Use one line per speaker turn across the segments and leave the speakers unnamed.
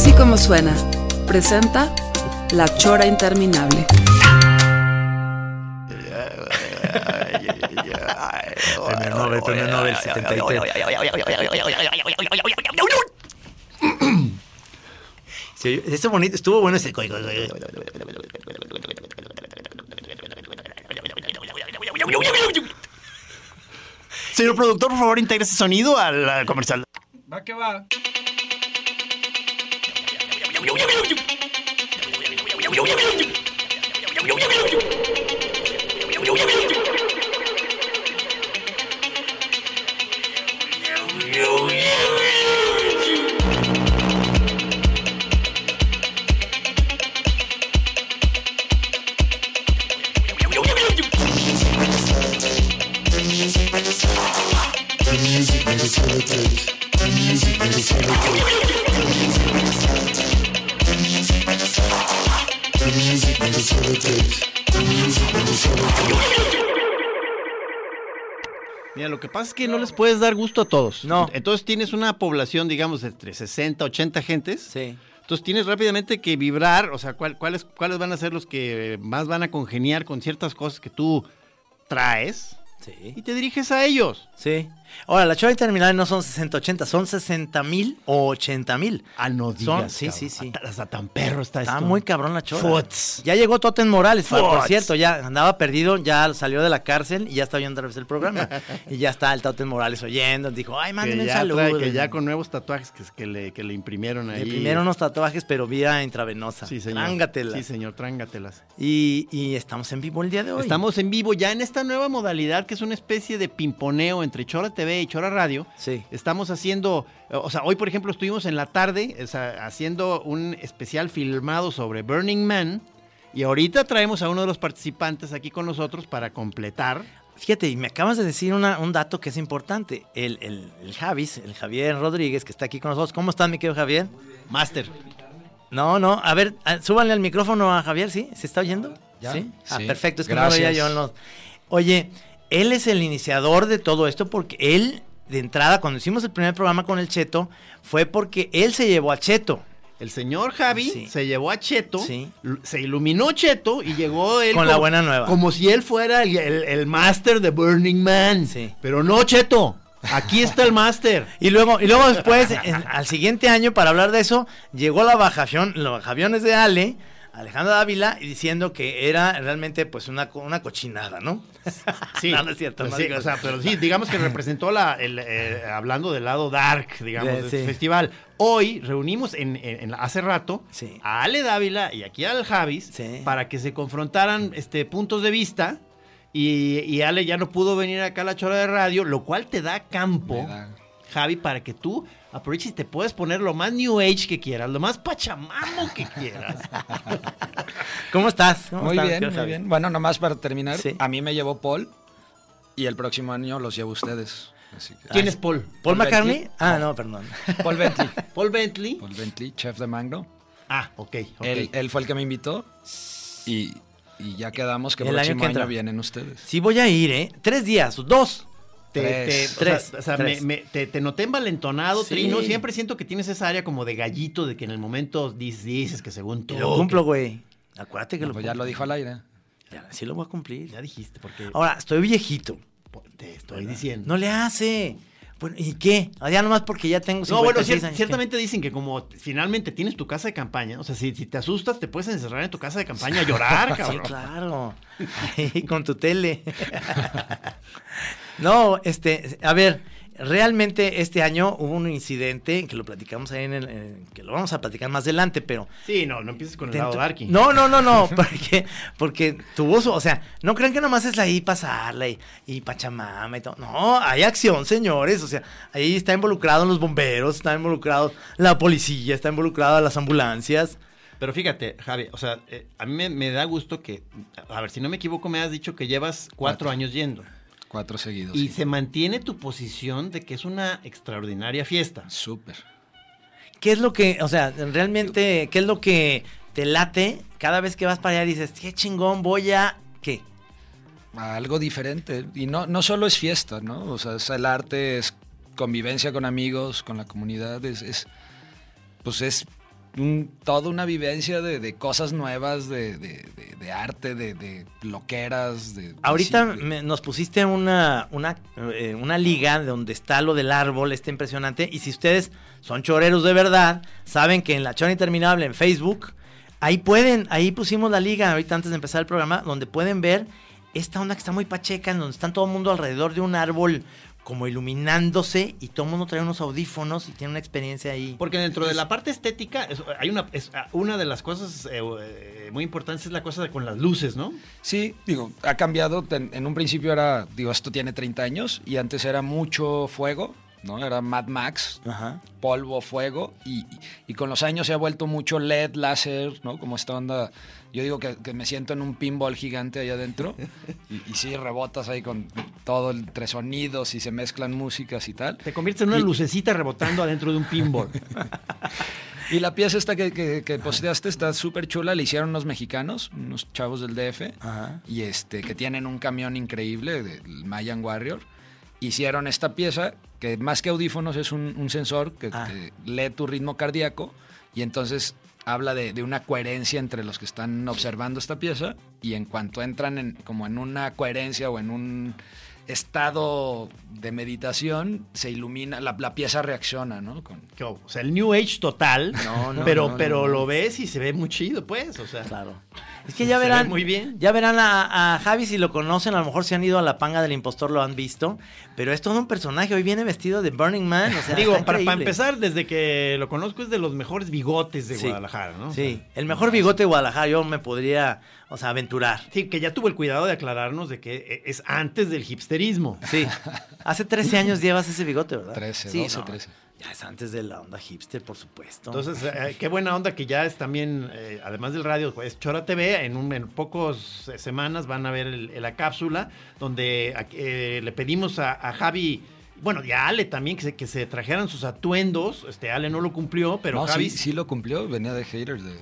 Así como suena, presenta La Chora Interminable.
Premio Nobel, premio Nobel 73. Sí, ese bonito, estuvo bueno ese. Señor productor, por favor, integre ese sonido al al comercial.
Va que va.
Mira, lo que pasa es que no les puedes dar gusto a todos.
No.
Entonces tienes una población, digamos, de entre 60, 80 gentes.
Sí.
Entonces tienes rápidamente que vibrar, o sea, cuál- cuáles, cuáles van a ser los que más van a congeniar con ciertas cosas que tú traes y
Sí.
te diriges a ellos.
Sí. Ahora, la chora interminable no son 60, 80, son 60 mil o 80 mil.
Ah, no
Son-
digas,
sí,
cabrón.
sí, sí.
Hasta, hasta tan perro está,
Está
esto.
muy cabrón la chora.
Futs.
Ya llegó Totten Morales, por- por
Futs.
cierto, ya andaba perdido, ya salió de la cárcel y ya está oyendo otra vez el programa. y ya está el Totten Morales oyendo, dijo, ay,
Que
mándenme un saludo.
trae- que ya con nuevos tatuajes que, que le, que le imprimieron ahí.
Le primero unos tatuajes, pero vía intravenosa.
Sí, señor.
Trángatelas.
Sí, señor, trángatelas.
Y, y estamos en vivo el día de hoy.
Estamos en vivo ya en esta nueva modalidad que es una especie de pimponeo entre Chora TV y Chora Radio.
Sí.
Estamos haciendo, o sea, hoy por ejemplo estuvimos en la tarde o sea, haciendo un especial filmado sobre Burning Man y ahorita traemos a uno de los participantes aquí con nosotros para completar.
Fíjate, y me acabas de decir una- un dato que es importante. El, el, el Javis, el Javier Rodríguez, que está aquí con nosotros. ¿Cómo estás, mi querido Javier?
Master.
No, no, a ver, a- súbanle al micrófono a Javier, ¿sí? ¿Se está oyendo?
Ya,
¿Sí? Ah,
sí.
perfecto, es que
Gracias.
no veía yo en los... Oye, él es el iniciador de todo esto porque él, de entrada, cuando hicimos el primer programa con el Cheto, fue porque él se llevó a Cheto.
El señor Javi
Sí.
se llevó a Cheto,
Sí.
se iluminó Cheto y llegó él
Con la buena nueva.
Como si él fuera el, el, el máster de Burning Man.
Sí.
Pero no, Cheto. Aquí está el máster.
Y luego, y luego después, en- al siguiente año, para hablar de eso, llegó la bajación, los bajaviones de Ale, Alejandro Dávila, y diciendo que era realmente pues una, una cochinada, ¿no?
Sí,
No, no es cierto,
pues
no
sí, o sea, pero sí, digamos que representó la, el, eh, hablando del lado dark, digamos,
De-
de este
sí.
festival. Hoy reunimos en, en- en- hace rato
Sí.
a Ale Dávila y aquí al Javis
Sí.
para que se confrontaran este, puntos de vista. Y, y Ale ya no pudo venir acá a la chora de radio, lo cual te da campo,
Me da-
Javi, para que tú aproveches y te puedes poner lo más New Age que quieras, lo más pachamamo que quieras.
¿Cómo estás? ¿Cómo
Muy
estás,
bien, muy
Javi?
bien. Bueno, nomás para terminar,
Sí.
a mí me llevó Paul y el próximo año los llevo ustedes. Así que-
¿Quién es Paul?
¿Paul McCartney?
Bentley?
Ah, no, perdón.
Paul Bentley.
Paul Bentley.
Paul Bentley, chef de Magno.
Ah, ok, ok.
Él, él fue el que me invitó y, y ya quedamos que el
El año
próximo
que
año,
entra.
vienen ustedes.
Sí voy a ir, ¿eh? Tres días, dos.
Te,
Tres.
te- o sea,
Tres,
o sea,
tres.
me- me- te, te noté envalentonado,
Sí.
Trino. Siempre siento que tienes esa área como de gallito, de que en el momento dices, dices que según tú.
Lo cumplo, güey. Acuérdate que
No,
lo
pues ya lo dijo al aire.
Ya, sí lo voy a cumplir.
Ya dijiste, porque
Ahora, estoy viejito.
te estoy diciendo.
No le hace. Bueno, ¿y qué? Ya nomás porque ya tengo
No, bueno,
56
cier-
años,
ciertamente dicen que como finalmente tienes tu casa de campaña, o sea, si, si te asustas, te puedes encerrar en tu casa de campaña a llorar,
¿qué? Sí,
cabrón.
claro. Ahí con tu tele. no, este, a ver, realmente este año hubo un incidente que lo platicamos ahí en el, en- que lo vamos a platicar más adelante, pero
Sí, no, no empieces con el lado darky.
No, no, no, no, porque, porque tuvo su, o sea, no crean que nomás es ahí pasarla y, y Pachamama y todo. No, hay acción, señores. O sea, ahí está involucrado los bomberos, está involucrado la policía, está involucrada las ambulancias.
Pero fíjate, Javi, o sea, eh, a mí me, me da gusto que, a ver, si no me equivoco, me has dicho que llevas cuatro,
Cuatro.
años yendo.
Cuatro seguidos.
Y
sí.
se mantiene tu posición de que es una extraordinaria fiesta.
Súper.
¿Qué es lo que, o sea, realmente, qué es lo que te late cada vez que vas para allá y dices, qué chingón, voy a, ¿qué?
a algo diferente. Y no, no solo es fiesta, ¿no? O sea, es el arte, es convivencia con amigos, con la comunidad, es, es pues es un- toda una vivencia de, de cosas nuevas, de, de- arte, de, de loqueras, de...
Ahorita me- nos pusiste una, una, eh, una liga donde está lo del árbol, está impresionante. Y si ustedes son choreros de verdad, saben que en la Chora Interminable en Facebook, ahí pueden, ahí pusimos la liga ahorita antes de empezar el programa, donde pueden ver esta onda que está muy pacheca, en donde están todo el mundo alrededor de un árbol como iluminándose y todo el mundo trae unos audífonos y tiene una experiencia ahí.
Porque dentro de la parte estética, es- hay una, es- una de las cosas eh, eh, muy importantes es la cosa de con las luces, ¿no?
Sí, digo, ha cambiado. En, en un principio era, digo, esto tiene 30 años y antes era mucho fuego, ¿no? Era Mad Max,
Ajá.
polvo, fuego, y, y- y con los años se ha vuelto mucho LED, láser, ¿no? Como esta onda, yo digo que, que me siento en un pinball gigante ahí adentro, y, y sí, rebotas ahí con todo entre sonidos y se mezclan músicas y tal.
Te conviertes en una
Y-
lucecita rebotando adentro de un pinball.
Y la pieza esta que, que, que posteaste está súper chula, la hicieron unos mexicanos, unos chavos del DF,
Ajá.
y este, que tienen un camión increíble, del Mayan Warrior. Hicieron esta pieza que más que audífonos es un, un sensor que,
Ah.
que lee tu ritmo cardíaco y entonces habla de, de una coherencia entre los que están observando esta pieza y en cuanto entran en, como en una coherencia o en un estado de meditación, se ilumina, la, la pieza reacciona, ¿no? Con,
O sea, el New Age total,
No, no,
pero,
no, no,
pero
no.
lo ves y se ve muy chido, pues, o sea.
Claro. Es que ya
Se ve
verán.
muy bien.
Ya verán a, a Javi si lo conocen. A lo mejor si han ido a la panga del impostor lo han visto. Pero es todo un personaje. Hoy viene vestido de Burning Man. O sea,
Digo, para, empezar, desde que lo conozco es de los mejores bigotes de
Sí.
Guadalajara, ¿no?
Sí, el mejor bigote de Guadalajara. Yo me podría, o sea, aventurar.
Sí, que ya tuvo el cuidado de aclararnos de que eh, es antes del hipsterismo.
Sí. Hace 13 años llevas ese bigote, ¿verdad?
13,
sí,
12,
no,
13.
Ya es antes de la onda hipster, por supuesto.
Entonces, eh, qué buena onda que ya es también, eh, además del radio, pues Chora TV, en, un, en pocos eh, semanas van a ver el- la cápsula donde eh, le pedimos a, a Javi, bueno, y a Ale también, que se, que se trajeran sus atuendos. Este, Ale no lo cumplió, pero
no,
Javi...
sí, sí lo cumplió, venía de haters de...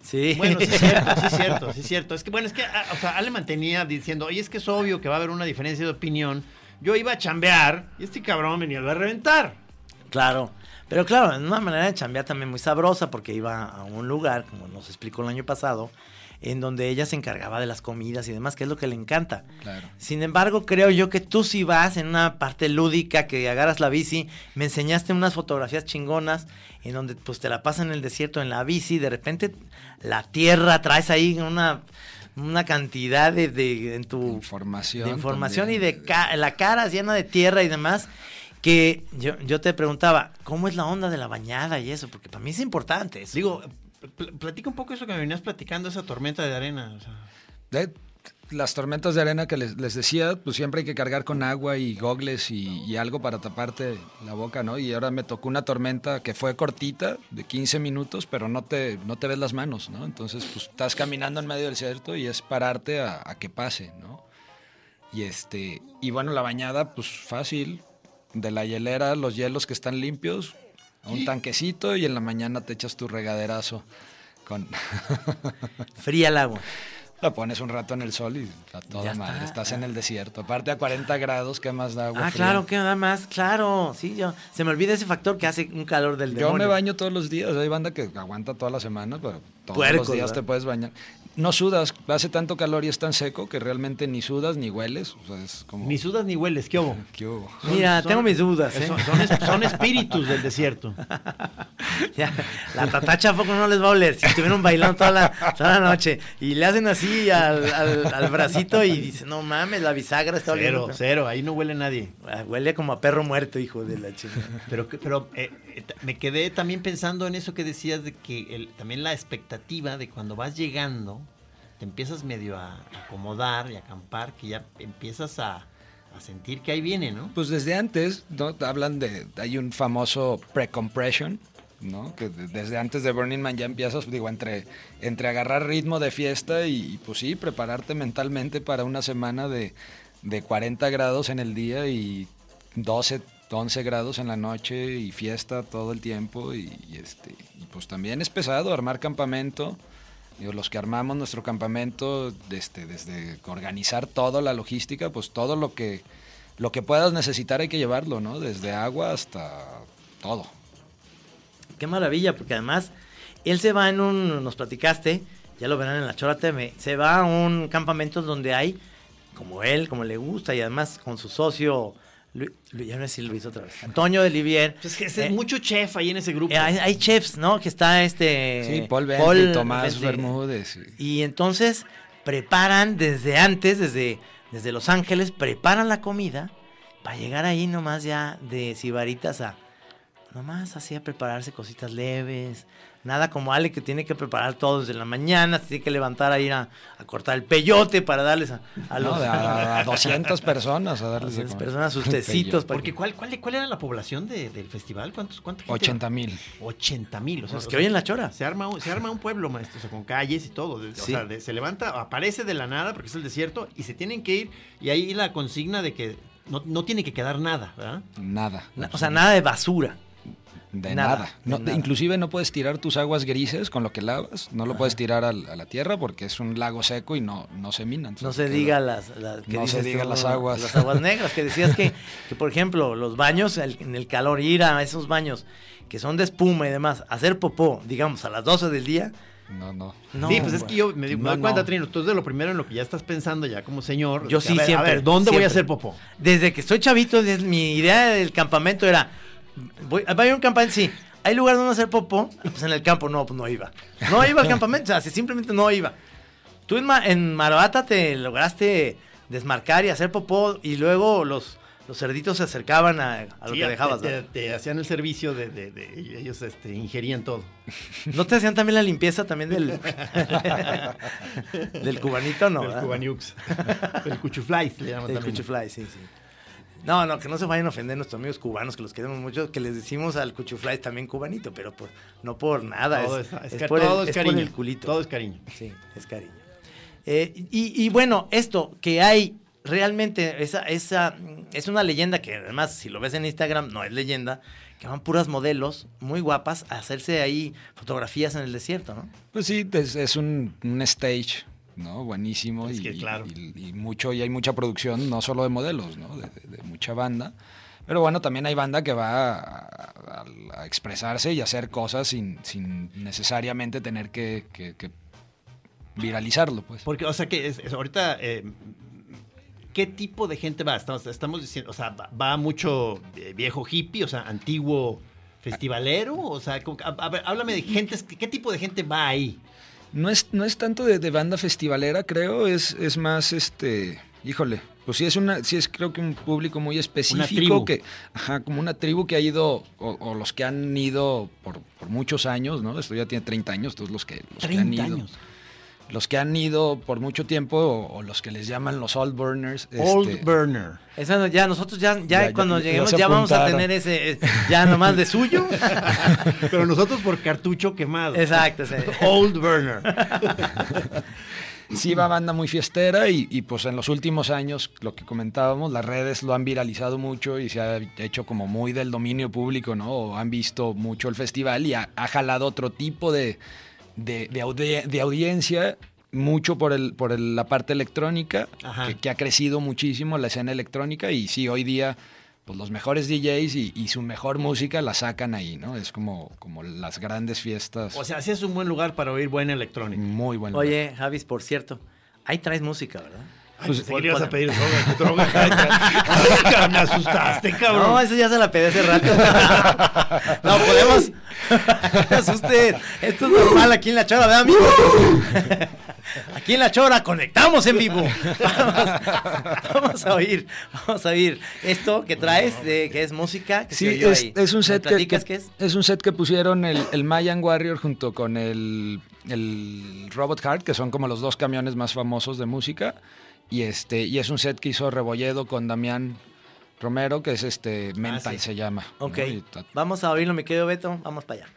sí.
Bueno, sí es cierto, sí es cierto, sí es cierto. Es que, bueno, es que, o sea, Ale mantenía diciendo, oye, es que es obvio que va a haber una diferencia de opinión. Yo iba a chambear y este cabrón venía a reventar.
Claro. Pero claro, en una manera de chambear también muy sabrosa, porque iba a un lugar, como nos explicó el año pasado, en donde ella se encargaba de las comidas y demás, que es lo que le encanta.
Claro.
Sin embargo, creo yo que tú sí vas en una parte lúdica, que agarras la bici, me enseñaste unas fotografías chingonas, en donde pues te la pasas en el desierto en la bici, de repente la tierra traes ahí una, una cantidad de, de- en tu
Información
de información y de ca- la cara llena de tierra y demás. Que yo, yo te preguntaba, ¿cómo es la onda de la bañada y eso? Porque para mí es importante eso.
Digo, pl- platica un poco eso que me venías platicando, esa tormenta de arena. o sea.
De- las tormentas de arena que les, les decía, pues siempre hay que cargar con agua y gogles y, y algo para taparte la boca, ¿no? Y ahora me tocó una tormenta que fue cortita, de 15 minutos, pero no te, no te ves las manos, ¿no? Entonces, pues estás caminando en medio del desierto y es pararte a, a que pase, ¿no? Y este, y bueno, la bañada, pues fácil, de la hielera, los hielos que están limpios, a un tanquecito y en la mañana te echas tu regaderazo con...
Fría el agua.
La pones un rato en el sol y a toda
Ya
madre.
está.
Estás en el desierto. Aparte a 40 grados, ¿qué más da agua
Ah,
fría?
claro, que nada más, claro. Sí, yo. Se me olvida ese factor que hace un calor del
Yo
demonio.
me baño todos los días. Hay banda que aguanta toda la semana, pero todos
Puercos,
los días
¿verdad?
te puedes bañar. No sudas. Hace tanto calor y es tan seco que realmente ni sudas ni hueles. O sea, es como...
Ni sudas ni hueles, ¿qué hubo?
¿Qué hubo?
Mira,
Son-
tengo mis dudas, ¿eh?
Son, son es- son espíritus del desierto.
Ya, la tatacha a poco no les va a oler si estuvieron bailando toda la, toda la noche y le hacen así al, al, al bracito y dice, no mames, la bisagra está
Cero,
oliendo.
cero, ahí no huele nadie.
Ah, Huele como a perro muerto, hijo de la chica.
Pero, pero eh, eh, me quedé también pensando en eso que decías de que el- también la expectativa de cuando vas llegando, te empiezas medio a acomodar y a acampar, que ya empiezas a, a sentir que ahí viene, ¿no?
Pues desde antes, ¿no? Hablan de, hay un famoso pre-compression, ¿no? Que de- desde antes de Burning Man ya empiezas, digo, entre, entre agarrar ritmo de fiesta y, pues sí, prepararte mentalmente para una semana de, de 40 grados en el día y 12, 11 grados en la noche y fiesta todo el tiempo y, este, pues también es pesado armar campamento. Los que armamos nuestro campamento, este, desde organizar toda la logística, pues todo lo que, lo que puedas necesitar hay que llevarlo, ¿no? Desde agua hasta todo.
Qué maravilla, porque además él se va en un, nos platicaste, ya lo verán en la Chora TV, se va a un campamento donde hay, como él, como le gusta, y además con su socio, Lu- Lu- ya no lo hizo otra vez, Antonio de Livier.
Pues que es
Eh,
mucho chef ahí en ese grupo.
eh, hay, hay chefs, ¿no? Que está este...
Sí, Paul Bentley, Tomás
Bentley.
Bermúdez. y-
Y entonces preparan desde antes, desde, desde Los Ángeles, preparan la comida para llegar ahí nomás ya de Sibaritas a... Nomás así a prepararse cositas leves. Nada como Ale que tiene que preparar todo desde la mañana, se tiene que levantar a ir a, a cortar el peyote para darles a, a
¿no?
los
De a, a 200 personas a darles de
200
comer.
personas sus tecitos.
Porque
que-
¿cuál, cuál, ¿cuál era la población de- del festival? ¿Cuántos, cuánta gente
80 mil.
80 mil. O sea,
Los que oyen la chora.
Se arma, un, se arma un pueblo, maestro, o sea, con calles y todo. de- O
Sí.
sea, de- se levanta, aparece de la nada porque es el desierto y se tienen que ir. Y ahí la consigna de que no, no tiene que quedar nada, ¿verdad?
Nada.
Na- O sea, nada de basura.
De
nada,
nada.
de
No,
nada.
Inclusive no puedes tirar tus aguas grises con lo que lavas. No lo puedes tirar a la tierra porque es un lago seco y no, no se mina.
No
entonces
se
queda-
diga las, las- que
No se diga
tú,
las aguas.
las aguas negras que decías que, que por ejemplo los baños el- en el calor ir a esos baños que son de espuma y demás hacer popó digamos a las 12 del día
No, no.
no
sí, pues es que yo me, di- me
No,
doy cuenta,
no.
Trino, tú es de lo primero en lo que ya estás pensando ya como señor.
Yo
que,
sí,
a ver,
siempre,
A ver, ¿dónde voy a hacer popó?
desde que estoy chavito des- mi idea del campamento era voy, va a un campamento sí hay lugar donde hacer popó pues en el campo no pues no iba no iba al campamento o sea si simplemente no iba tú en, en Marabata te lograste desmarcar y hacer popó y luego los los cerditos se acercaban a, a lo
Sí,
que dejabas
te, te- te hacían el servicio de, de- de- y ellos este, ingerían todo.
¿No te hacían también la limpieza también del, del cubanito? No,
Del. Cubaniux. El cuchuflais le llaman también.
cuchufly, sí, sí. No, no, que no se vayan a ofender nuestros amigos cubanos, que los queremos mucho, que les decimos al cuchufly también cubanito, pero por, no por nada,
Todo
es,
es, es
es
que
por
todo
el,
es
por
cariño.
el culito.
Todo es cariño.
Sí, es cariño. Eh, y, y bueno, esto que hay realmente, esa, esa, es una leyenda que además, si lo ves en Instagram, no es leyenda, que van puras modelos muy guapas a hacerse ahí fotografías en el desierto, ¿no?
Pues sí, es, es un, un stage, ¿no? Buenísimo.
Es
y,
que, claro.
y- y mucho, y hay mucha producción, no solo de modelos, ¿no? De, de- de mucha banda. Pero bueno, también hay banda que va a, a- a expresarse y hacer cosas sin, sin necesariamente tener que, que- que viralizarlo, pues.
Porque, o sea, que es, es ahorita, eh, ¿qué tipo de gente va? Estamos, estamos diciendo, o sea, va, mucho eh, viejo hippie, o sea, antiguo festivalero, o sea, como a, a ver, háblame de gente, ¿qué tipo de gente va ahí?
No es, no es tanto de, de banda festivalera, creo, es, es más este. Híjole, pues sí es una, sí es creo que un público muy específico que, ajá, como una tribu que ha ido, o, o los que han ido por, por muchos años, ¿no? Esto ya tiene 30 años, todos los que, los que han ido. Los que han ido por mucho tiempo, o, o los que les llaman los old burners.
Old
este,
burner.
Esa no- ya, nosotros ya, ya, cuando
ya
lleguemos ya vamos a tener ese, eh, ya nomás de suyo.
Pero nosotros por cartucho quemado.
Exacto, sí.
Old burner.
Sí, va banda muy fiestera y, y, pues en los últimos años, lo que comentábamos, las redes lo han viralizado mucho y se ha hecho como muy del dominio público, ¿no? O han visto mucho el festival y ha, ha jalado otro tipo de, de, de audi- de audiencia, mucho por, el, por el- la parte electrónica, que, que ha crecido muchísimo la escena electrónica y sí, hoy día pues los mejores DJs y, y su mejor música la sacan ahí, ¿no? Es como, como las grandes fiestas.
O sea, sí es un buen lugar para oír buena electrónica.
muy buen lugar.
Oye, Javis, por cierto, ahí traes música, ¿verdad?
Pues,
pues,
le ibas a
pon-
pedir droga, droga. me asustaste, cabrón.
No, eso ya se la pedí hace rato. no, podemos, No se asusten. Esto es normal aquí en La Chora, ¿verdad, amigo? Aquí en La Chora conectamos en vivo. Vamos, vamos a oír, vamos a oír esto que traes, de, que es música. Que
Sí, es,
ahí.
es un
¿Me
set que,
platicas
que-
qué es?
es un set que pusieron el, el Mayan Warrior junto con el, el Robot Heart, que son como los dos camiones más famosos de música. Y este, y es un set que hizo Rebolledo con Damián Romero, que es este Mental
sí.
se llama.
Ok, vamos a oírlo, mi querido Beto. Vamos para allá.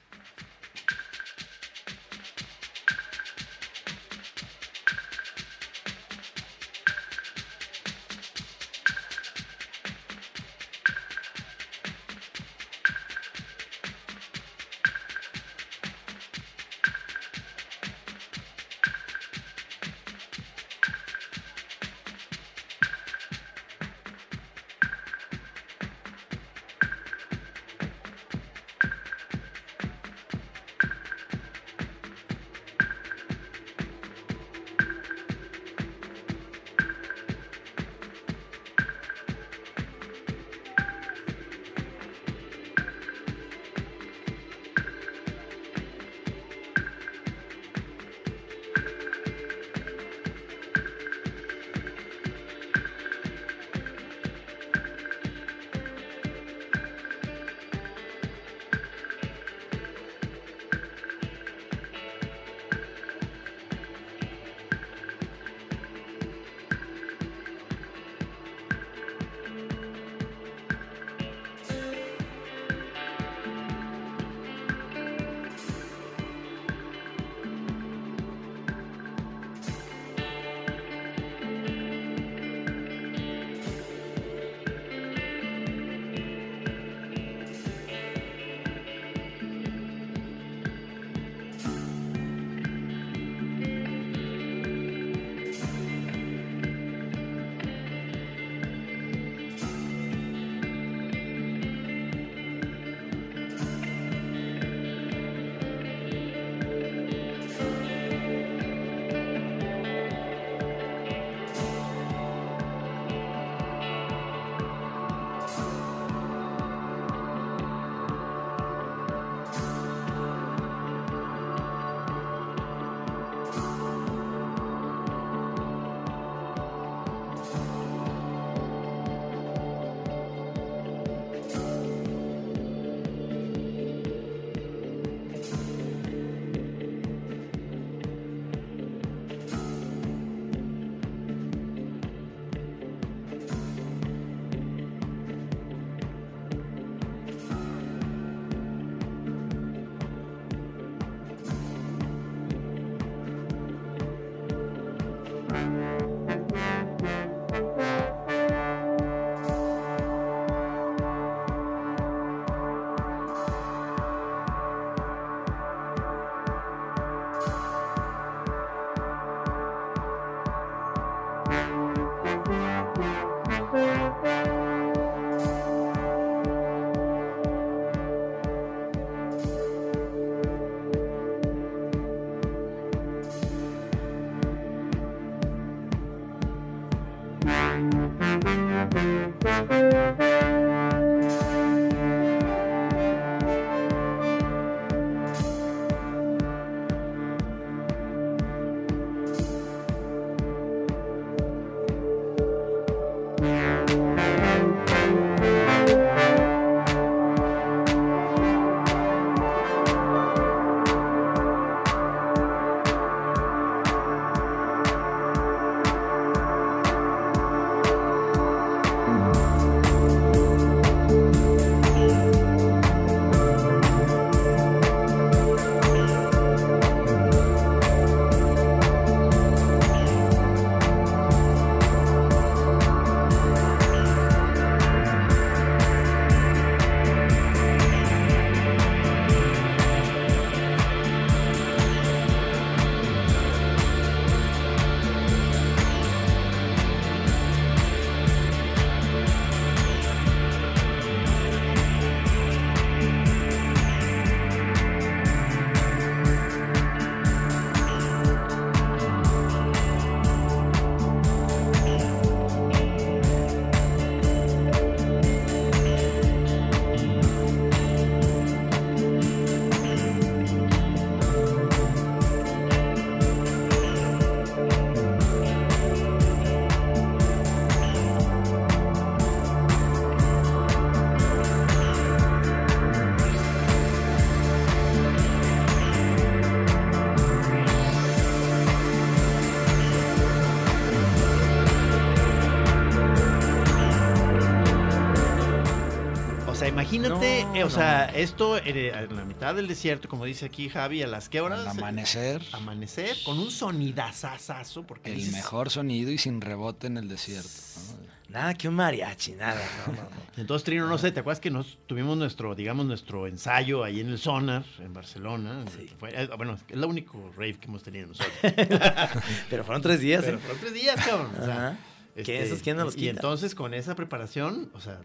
Imagínate,
No,
eh, o
no.
sea, esto eh, en la mitad del desierto, como dice aquí Javi, a las qué horas?
Al amanecer,
Amanecer, con un sonidazazazo, porque
el
dices-
mejor sonido y sin rebote en el desierto. ¿no?
Nada que un mariachi, nada. No, no, no.
Entonces, Trino, no sé, ¿te acuerdas que nos tuvimos nuestro, digamos, nuestro ensayo ahí en el Sonar, en Barcelona?
Sí.
Fue- eh, bueno, es el único rave que hemos tenido nosotros.
Pero fueron tres días,
Pero
¿eh?
fueron tres días, cabrón. o sea,
esos, ¿quién nos los
y
quita?
entonces, con esa preparación, o sea,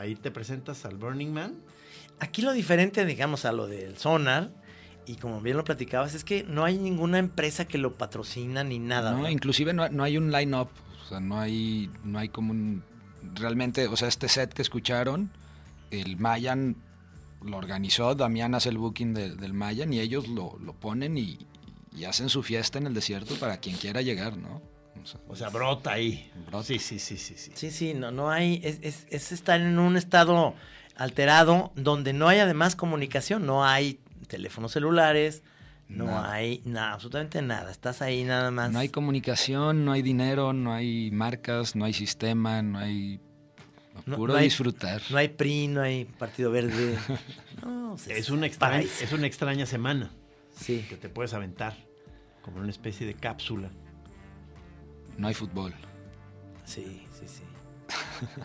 ahí te presentas al Burning Man.
Aquí lo diferente, digamos, a lo del sonar, y como bien lo platicabas, es que no hay ninguna empresa que lo patrocina ni nada.
No,
¿verdad?
inclusive no, no hay un line-up, o sea, no hay, no hay como un... Realmente, o sea, este set que escucharon, el Mayan lo organizó, Damián hace el booking de- del Mayan y ellos lo, lo ponen y, y hacen su fiesta en el desierto para quien quiera llegar, ¿no? O sea,
brota ahí.
Brota.
Sí, sí, sí, sí, sí.
Sí, sí, no, no hay, es, es- es estar en un estado alterado donde no hay además comunicación, no hay teléfonos celulares, no
Nada.
hay nada, absolutamente nada, estás ahí nada más.
no hay comunicación, no hay dinero, no hay marcas, no hay sistema, no hay...
No-
Puro
no hay-
disfrutar.
No hay PRI, no hay Partido Verde. No,
Es una, extraña, es una extraña semana
Sí.
que te puedes aventar como una especie de cápsula.
No hay fútbol.
Sí, sí, sí.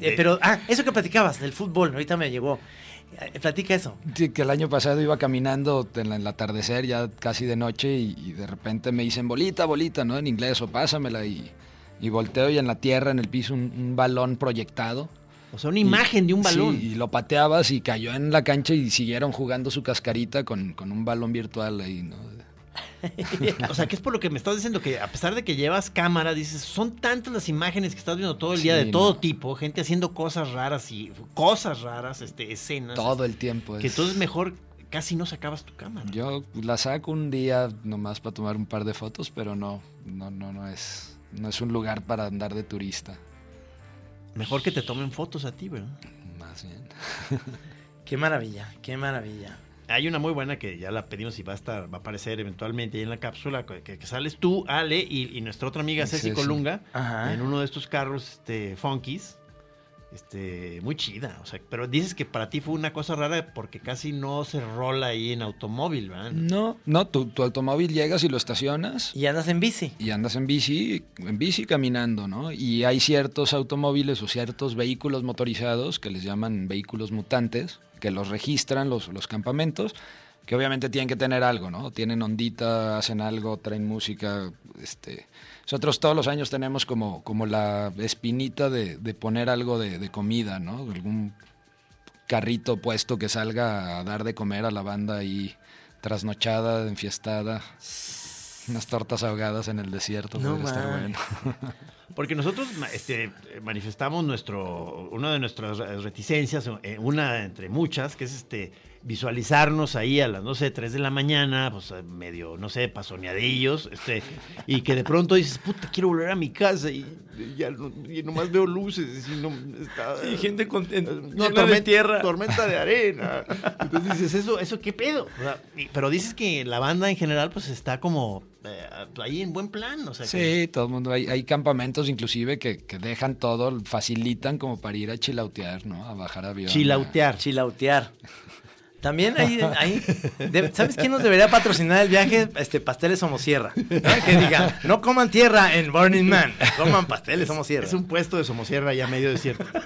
Eh, pero, ah, eso que platicabas del fútbol, ahorita me llegó. Eh, platica eso.
Sí, que el año pasado iba caminando en el atardecer, ya casi de noche, y, y de repente me dicen bolita, bolita, ¿no? En inglés, o pásamela, y, y volteo y en la tierra, en el piso, un, un balón proyectado.
O sea, una
Y-
imagen de un balón.
Sí, y lo pateabas y cayó en la cancha y siguieron jugando su cascarita con, con un balón virtual ahí, ¿no?
O sea, que es por lo que me estás diciendo que a pesar de que llevas cámara, dices, son tantas las imágenes que estás viendo todo el día
Sí,
de todo
no.
tipo, gente haciendo cosas raras y cosas raras, este, escenas.
Todo el tiempo.
Que
es-
entonces mejor casi no sacabas tu cámara.
Yo la saco un día nomás para tomar un par de fotos, pero no, no, no, no es, no es un lugar para andar de turista,
Mejor que te tomen fotos a ti, ¿verdad?
más bien.
Qué maravilla, qué maravilla.
Hay una muy buena que ya la pedimos y va a estar, va a aparecer eventualmente ahí en la cápsula, que, que sales tú, Ale, y, y nuestra otra amiga
Sí,
Ceci
sí.
Colunga,
Ajá.
en uno de estos carros este, funkies. Este, muy chida, o sea, pero dices que para ti fue una cosa rara porque casi no se rola ahí en automóvil, ¿verdad?
No, no, tu, tu automóvil llegas y lo estacionas
Y andas en bici.
y andas en bici, en bici caminando, ¿no? Y hay ciertos automóviles o ciertos vehículos motorizados que les llaman vehículos mutantes, que los registran los, los campamentos, que obviamente tienen que tener algo, ¿no? Tienen ondita, hacen algo, traen música, este... Nosotros todos los años tenemos como, como la espinita de, de poner algo de, de comida, ¿no? Algún carrito puesto que salga a dar de comer a la banda ahí trasnochada, enfiestada. Unas tortas ahogadas en el desierto,
No
estar bueno.
Porque nosotros este, manifestamos nuestro, una de nuestras re- reticencias, eh, una entre muchas, que es este visualizarnos ahí a las, no sé, 3 de la mañana, pues eh, medio, no sé, pasoneadillos, este, y que de pronto dices, puta, quiero volver a mi casa y, y ya no- y nomás veo luces y no está...
Y gente con- en-
no,
llena de
tormenta,
tierra.
tormenta de arena. Entonces dices, ¿eso, eso qué pedo? O sea, y- pero dices que la banda en general pues está como eh, ahí en buen plan, o sea, que-
Sí, todo el mundo. Hay, hay campamentos inclusive que, que dejan todo, facilitan como para ir a chilautear, ¿no? A bajar avión.
chilautear.
Chilautear. También hay, hay- de- ¿sabes quién nos debería patrocinar el viaje? Este, pasteles Somosierra. Que diga, no coman tierra en Burning Man, coman pasteles Somosierra.
Es un puesto de Somosierra ya medio desierto.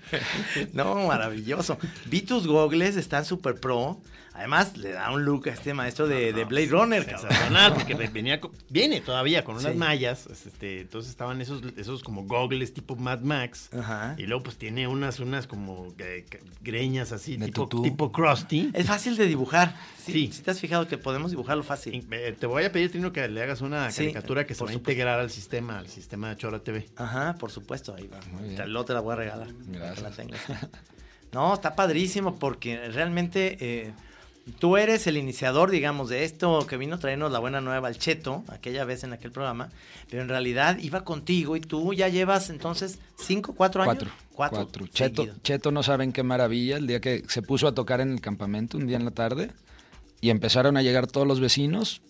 No, maravilloso. Vi tus gogles, están súper pro. Además, le da un look a este maestro de, de Blade Runner.
Sensacional, porque venía viene todavía con unas
Sí.
mallas. Este, entonces estaban esos, esos como goggles tipo Mad Max.
Ajá.
Y luego pues tiene unas, unas como eh, greñas así,
De
tipo,
tutú.
tipo Krusty.
Es fácil de dibujar. Sí,
Sí.
Si te has fijado que podemos dibujarlo fácil.
eh, te voy a pedir, Trino, que le hagas una
Sí,
caricatura que se va a integrar al sistema, al sistema de Chora TV.
Ajá, por supuesto, ahí va.
Muy bien.
Te, luego te la voy a regalar. que
Gracias.
la tengas. No, está padrísimo porque realmente eh, tú eres el iniciador, digamos, de esto que vino a traernos la buena nueva al Cheto, aquella vez en aquel programa, pero en realidad iba contigo y tú ya llevas entonces cinco, cuatro años.
Cuatro. Cuatro. Cheto,
seguidos.
Cheto no saben qué maravilla. El día que se puso a tocar en el campamento, un día en la tarde, y empezaron a llegar todos los vecinos,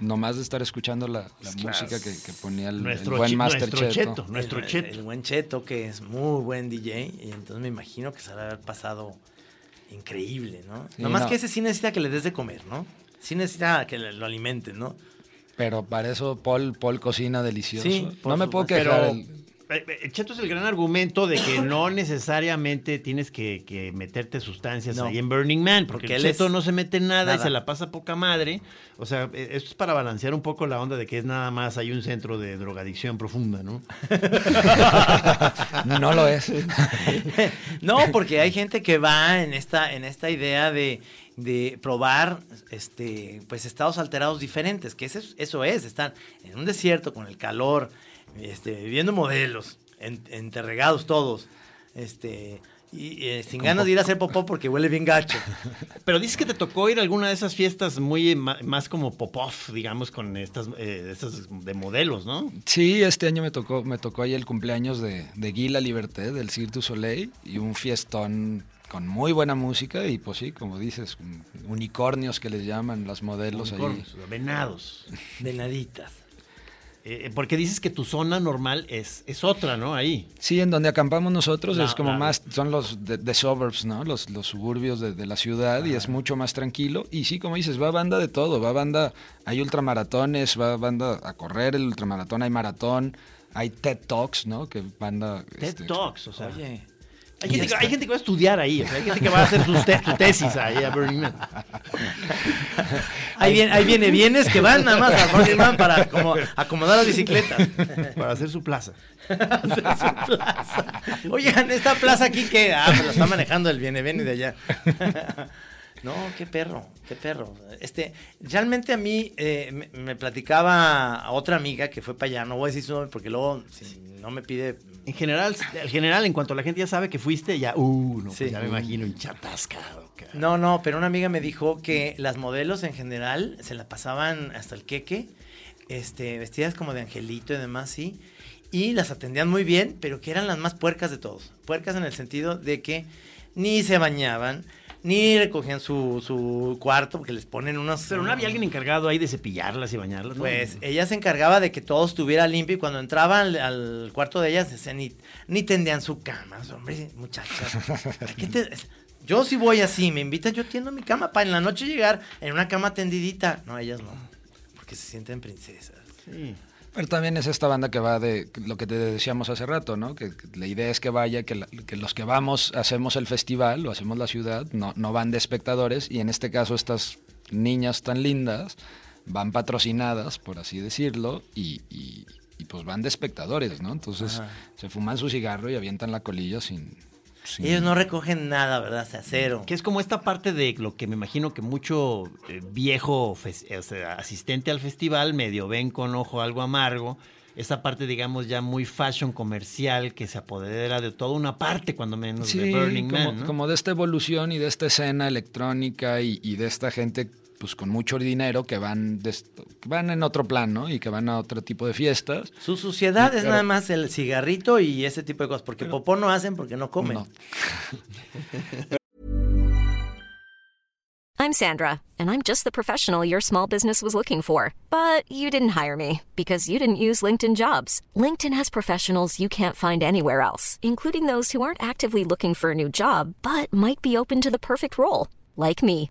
nomás de estar escuchando la, la música que, que ponía el, buen
chi-
Master
nuestro
Cheto.
cheto, nuestro
el,
cheto.
el buen Cheto, que es muy buen DJ, y entonces me imagino que se ha de haber pasado increíble, ¿no?
Sí,
Nomás
no.
que ese sí necesita que le des de comer, ¿no? Sí necesita que le- lo alimenten, ¿no?
Pero para eso Paul, Paul cocina delicioso.
Sí,
no me puedo quejar.
Pero cheto es el gran argumento de que no necesariamente tienes que, que meterte sustancias
No.
ahí en Burning Man, porque,
Porque
el cheto
es-
no se mete en nada, y se la pasa poca madre. O sea, eh, esto es para balancear un poco la onda de que es nada más hay un centro de drogadicción profunda, ¿no?
no lo es.
No, porque hay gente que va en esta, en esta idea de, de probar este, pues estados alterados diferentes, que eso, eso es, están en un desierto con el calor, este, viviendo modelos, en- enterregados todos, este, y eh, sin ganas de ir a hacer popó porque huele bien gacho.
Pero dices que te tocó ir a alguna de esas fiestas muy más como pop-off, digamos, con estas, eh, estas de modelos, ¿no?
Sí, este año me tocó, me tocó ahí el cumpleaños de, de Guy La Liberté, del Cirque du Soleil, y un fiestón con muy buena música y pues sí, como dices, unicornios que les llaman las modelos ahí.
Venados.
Venaditas.
Eh, porque dices que tu zona normal es, es otra, ¿no? Ahí.
Sí, en donde acampamos nosotros es como más, son los de, de suburbs, ¿no? Los, los suburbios de, de la ciudad y es mucho más tranquilo. Y sí, como dices, va banda de todo, va banda, hay ultramaratones, va banda a correr el ultramaratón, hay maratón, hay TED Talks, ¿no? Que banda...
TED
este,
Talks, o sea.
Oye,
Hay gente, que, hay gente que va a estudiar ahí, o sea, hay gente que va a hacer sus te- su tesis ahí a Burning Man.
ahí viene, ahí viene bienes que van nada más a Burning Man para como acomodar las bicicletas.
Para hacer su plaza.
plaza. Oigan, esta plaza aquí que ah, la está manejando el viene viene de allá. No, qué perro, qué perro. Este, realmente a mí eh, me, me platicaba a otra amiga que fue para allá, no voy a decir su nombre porque luego si no me pide
En general, en general, en cuanto la gente ya sabe que fuiste, ya, uh, no,
Sí.
pues ya me imagino un chatascado.
No, no, pero una amiga me dijo que las modelos en general se la pasaban hasta el queque, este, vestidas como de angelito y demás, sí, y las atendían muy bien, pero que eran las más puercas de todos. Puercas en el sentido de que ni se bañaban, ni recogían su, su cuarto, porque les ponen unos...
Pero no había alguien encargado ahí de cepillarlas y bañarlas, ¿no?
Pues ella se encargaba de que todo estuviera limpio y cuando entraban al, al cuarto de ellas decían, ni, ni tendían su cama. Hombre, muchachas. ¿a qué te- Yo si voy así, me invitan, yo tiendo mi cama para en la noche llegar en una cama tendidita. No, ellas no, porque se sienten princesas.
Sí.
Pero también es esta banda que va de lo que te decíamos hace rato, ¿no? Que, que la idea es que vaya, que, la- que los que vamos hacemos el festival o hacemos la ciudad, no, no van de espectadores y en este caso estas niñas tan lindas van patrocinadas, por así decirlo, y, y- y, pues van de espectadores, ¿no? Entonces
Ajá.
se fuman su cigarro y avientan la colilla sin...
Ellos no recogen nada, ¿verdad? O sea, cero.
Que es como esta parte de lo que me imagino que mucho eh, viejo fes- o sea, asistente al festival medio ven con ojo algo amargo. Esa parte, digamos, ya muy fashion comercial que se apodera de toda una parte, cuando menos,
Sí,
de Burning
como,
Man. ¿no?
como de esta evolución y de esta escena electrónica y, y de esta gente pues con mucho dinero que van, de que van en otro plan, ¿no? Y que van a otro tipo de fiestas.
Su suciedad es
Pero-
nada más el cigarrito y ese tipo de cosas, porque popó no hacen porque no comen.
No.
I'm Sandra, and I'm just the professional your small business was looking for. But you didn't hire me because you didn't use LinkedIn jobs. LinkedIn has professionals you can't find anywhere else, including those who aren't actively looking for a new job but might be open to the perfect role, like me.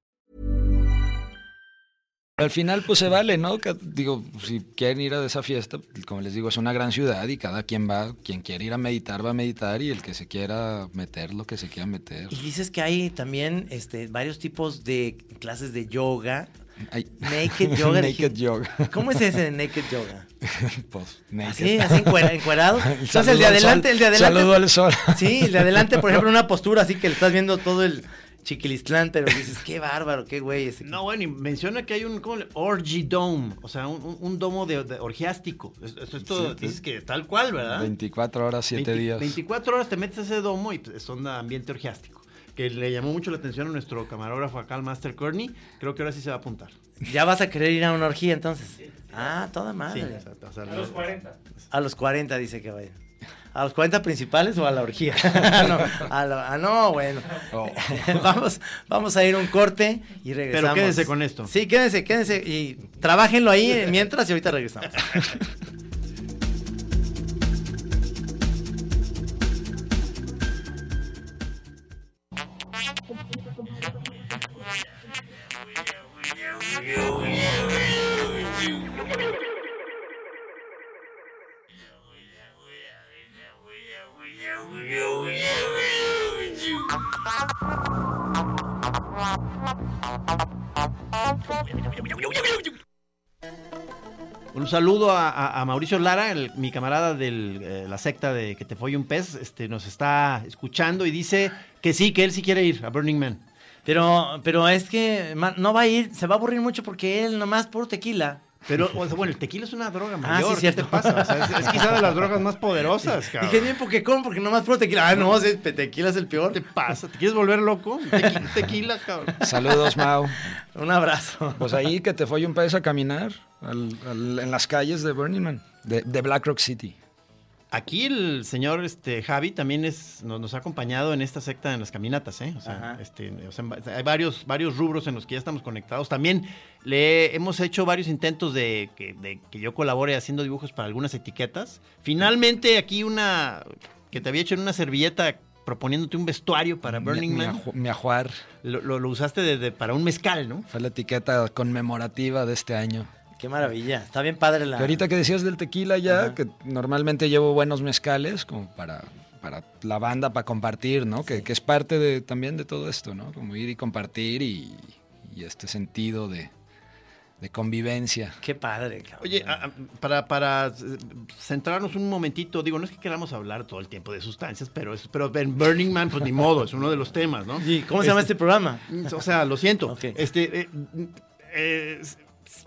Al final, pues se vale, ¿no? Digo, si quieren ir a esa fiesta, como les digo, es una gran ciudad y cada quien va, quien quiere ir a meditar va a meditar y el que se quiera meter lo que se quiera meter.
Y dices que hay también este, varios tipos de clases de yoga.
Ay.
Naked yoga.
naked yoga.
¿Cómo es ese de naked yoga?
pues, naked.
Así, así encuera- encuerado. Entonces el de adelante, el de adelante.
Saludo al sol.
Sí, el de adelante, por ejemplo, una postura así que le estás viendo todo el chiquilistlán, pero dices, qué bárbaro, qué güey ese.
No, bueno, y menciona que hay un ¿cómo le- orgy dome, o sea, un, domo de, de orgiástico. Esto, esto-
Sí,
dices
sí.
que tal cual, ¿verdad?
24 horas, 7
20
días.
24 horas te metes a ese domo y pues, son de ambiente orgiástico. que le llamó mucho la atención a nuestro camarógrafo acá, el Master Courtney. Creo que ahora sí se va a apuntar.
¿Ya vas a querer ir a una orgía entonces? Ah, toda madre.
Sí, exacto, o sea, no-
40.
A los 40 dice que vaya. ¿A los 40 principales o a la orgía? no, a la- ah, no, bueno.
Oh.
vamos, vamos a ir un corte y regresamos.
quédense con esto.
Sí, quédense, quédense y trabajenlo ahí mientras y ahorita regresamos.
Un saludo a, Mauricio Lara, mi camarada de la secta de Que te folle un pez, este, nos está escuchando y dice que sí, que él sí quiere ir a Burning Man.
Pero, pero es que no va a ir, se va a aburrir mucho porque él nomás puro tequila.
Pero, o sea, bueno, el tequila es una droga
Ah,
mayor.
sí,
¿Qué te pasa? O sea, es, es quizá de las drogas más poderosas, cabrón.
Dije bien Pokémon porque nomás puro tequila. Ah, no, sí, tequila es el peor.
¿Qué te pasa? ¿Te quieres volver loco? Tequi- tequila, cabrón.
Saludos, Mau.
Un abrazo.
Pues ahí que te fue un pez a caminar al- al- en las calles de Burning Man, de, de Black Rock City.
Aquí el señor este, Javi también es, nos, nos ha acompañado en esta secta en las caminatas, ¿eh? O sea, este, o sea, hay varios, varios rubros en los que ya estamos conectados. También le hemos hecho varios intentos de que, de que yo colabore haciendo dibujos para algunas etiquetas. Finalmente aquí una que te había hecho en una servilleta proponiéndote un vestuario para Burning
mi,
Man.
mi ajuar
Lo, lo- lo usaste de- de- para un mezcal, ¿no?
fue la etiqueta conmemorativa de este año.
Qué maravilla. Está bien padre la.
Que ahorita que decías del tequila ya,
Ajá.
que normalmente llevo buenos mezcales como para, para la banda, para compartir, ¿no? Que, que es parte de, también de todo esto, ¿no? Como ir y compartir y, y este sentido de, de convivencia.
Qué padre, cabrón.
Oye, a- a- para, para eh, centrarnos un momentito, digo, no es que queramos hablar todo el tiempo de sustancias, pero, es, pero en Burning Man, pues ni modo, es uno de los temas, ¿no?
¿Y cómo se llama este programa?
O sea, lo siento.
Ok.
Este, eh, eh,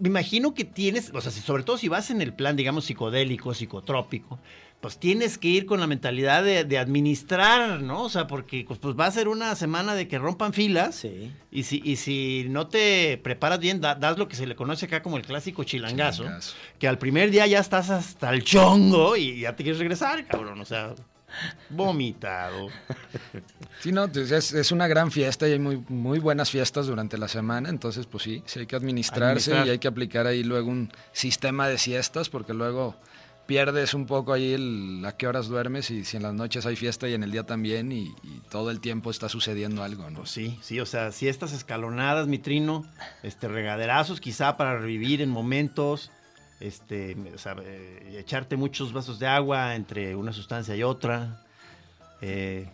me imagino que tienes, o sea, si- sobre todo si vas en el plan, digamos, psicodélico, psicotrópico, pues tienes que ir con la mentalidad de, de administrar, ¿no? O sea, porque pues, pues va a ser una semana de que rompan filas.
Sí.
Y si, y si no te preparas bien, da- das lo que se le conoce acá como el clásico chilangazo,
Chilangazo.
que al primer día ya estás hasta el chongo y ya te quieres regresar, cabrón. O sea, vomitado.
Sí, no, pues es, es una gran fiesta y hay muy, muy buenas fiestas durante la semana, entonces pues sí, sí hay que administrarse
Administrar.
y hay que aplicar ahí luego un sistema de siestas porque luego pierdes un poco ahí el, a qué horas duermes y si en las noches hay fiesta y en el día también y, y todo el tiempo está sucediendo algo, ¿no?
Pues sí, sí, o sea, siestas escalonadas, mi trino, este, regaderazos quizá para revivir en momentos, este, o sea, eh, echarte muchos vasos de agua entre una sustancia y otra, eh,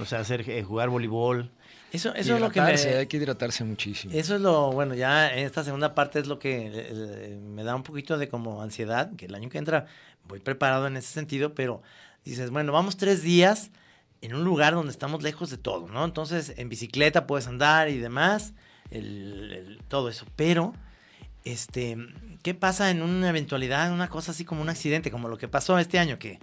o sea, hacer, eh, jugar voleibol.
Eso, eso es lo que me.
Hay que hidratarse muchísimo.
Eso es lo, bueno, ya en esta segunda parte es lo que eh, me da un poquito de como ansiedad, que el año que entra voy preparado en ese sentido, pero dices, bueno, vamos tres días en un lugar donde estamos lejos de todo, ¿no? Entonces, en bicicleta puedes andar y demás, el- el- todo eso, pero, este, ¿qué pasa en una eventualidad, una cosa así como un accidente, como lo que pasó este año, que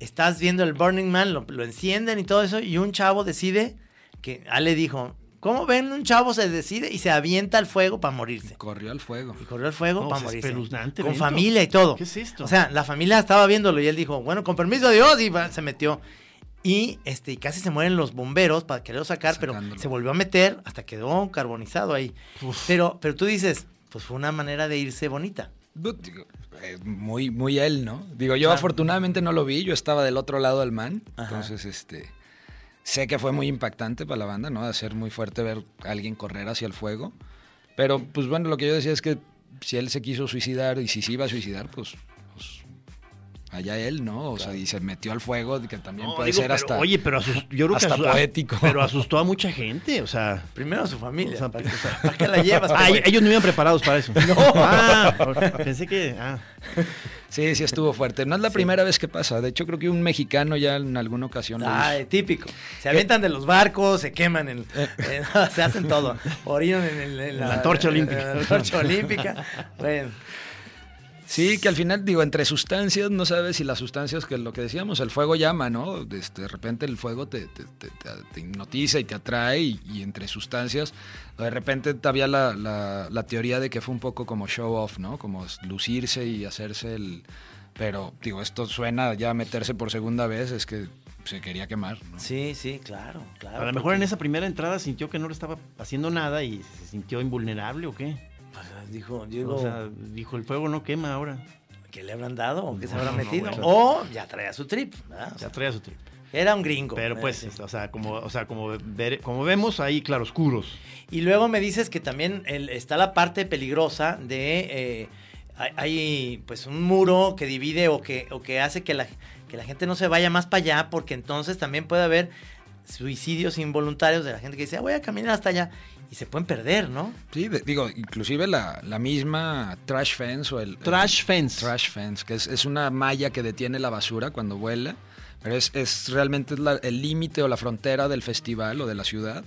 estás viendo el Burning Man, lo, lo encienden y todo eso, y un chavo decide que Ale dijo, ¿cómo ven un chavo se decide y se avienta al fuego para morirse?
Corrió al fuego.
Y corrió al fuego
No,
para
es
morirse.
espeluznante
Con
evento.
familia y todo.
¿Qué es esto?
O sea, la familia estaba viéndolo y él dijo, bueno, con permiso de Dios, y va- se metió. Y este, y casi se mueren los bomberos para quererlo sacar, pero se volvió a meter hasta quedó carbonizado ahí. Pero, pero tú dices, pues fue una manera de irse bonita.
Eh, muy, muy él, ¿no? Digo, yo
Claro.
afortunadamente no lo vi, yo estaba del otro lado del man,
Ajá.
entonces este sé que fue muy impactante para la banda, ¿no? De ser muy fuerte ver a alguien correr hacia el fuego. Pero pues bueno, lo que yo decía es que si él se quiso suicidar y si se iba a suicidar, pues allá él, ¿no? O sea, y se metió al fuego, que también
No,
puede
digo,
ser
pero,
hasta
oye, pero asus- yo creo
hasta
que
poético.
Pero asustó a mucha gente, o sea.
Primero a su familia.
O sea,
¿para, qué, para qué la llevas?
Ah, ellos no iban preparados para eso. No. Ah, pensé que. Ah.
Sí, sí estuvo fuerte. No es la primera vez que pasa. De hecho, creo que un mexicano ya en alguna ocasión lo hizo.
Ay, típico. Se avientan de los barcos, se queman, en, en- se hacen todo. Orinan en, el- en
La antorcha olímpica.
en la antorcha olímpica. Bueno,
Sí, que al final, digo, entre sustancias, no sabes si las sustancias, que lo que decíamos, el fuego llama, ¿no? Este, de repente el fuego te, te, te, te hipnotiza y te atrae, y, y, entre sustancias, de repente había la, la, la, teoría de que fue un poco como show off, ¿no? Como lucirse y hacerse el... Pero, digo, esto suena ya a meterse por segunda vez, es que se quería quemar. ¿no?
Sí, sí, claro, claro.
A lo mejor en esa primera entrada sintió que no le estaba haciendo nada y se sintió invulnerable o qué.
Pues, dijo, digo,
o sea, dijo, el fuego no quema ahora.
¿Qué le habrán dado? ¿O qué se habrá no, metido? No. O ya traía su trip. ¿verdad?
Ya traía su trip.
Era un gringo.
Pero pues, sí. o sea, como, o sea, como, ver, como vemos ahí claroscuros.
Y luego me dices que también el, está la parte peligrosa de... Eh, hay, hay, pues un muro que divide o que, o que hace que la, que la gente no se vaya más para allá, porque entonces también puede haber suicidios involuntarios de la gente que dice, ah, voy a caminar hasta allá. Y se pueden perder, ¿no?
Sí, de, digo, inclusive la, la, misma trash fence o el...
Trash
el,
fence.
Trash fence, que es, es, una malla que detiene la basura cuando vuela, pero es, es realmente la, el límite o la frontera del festival o de la ciudad.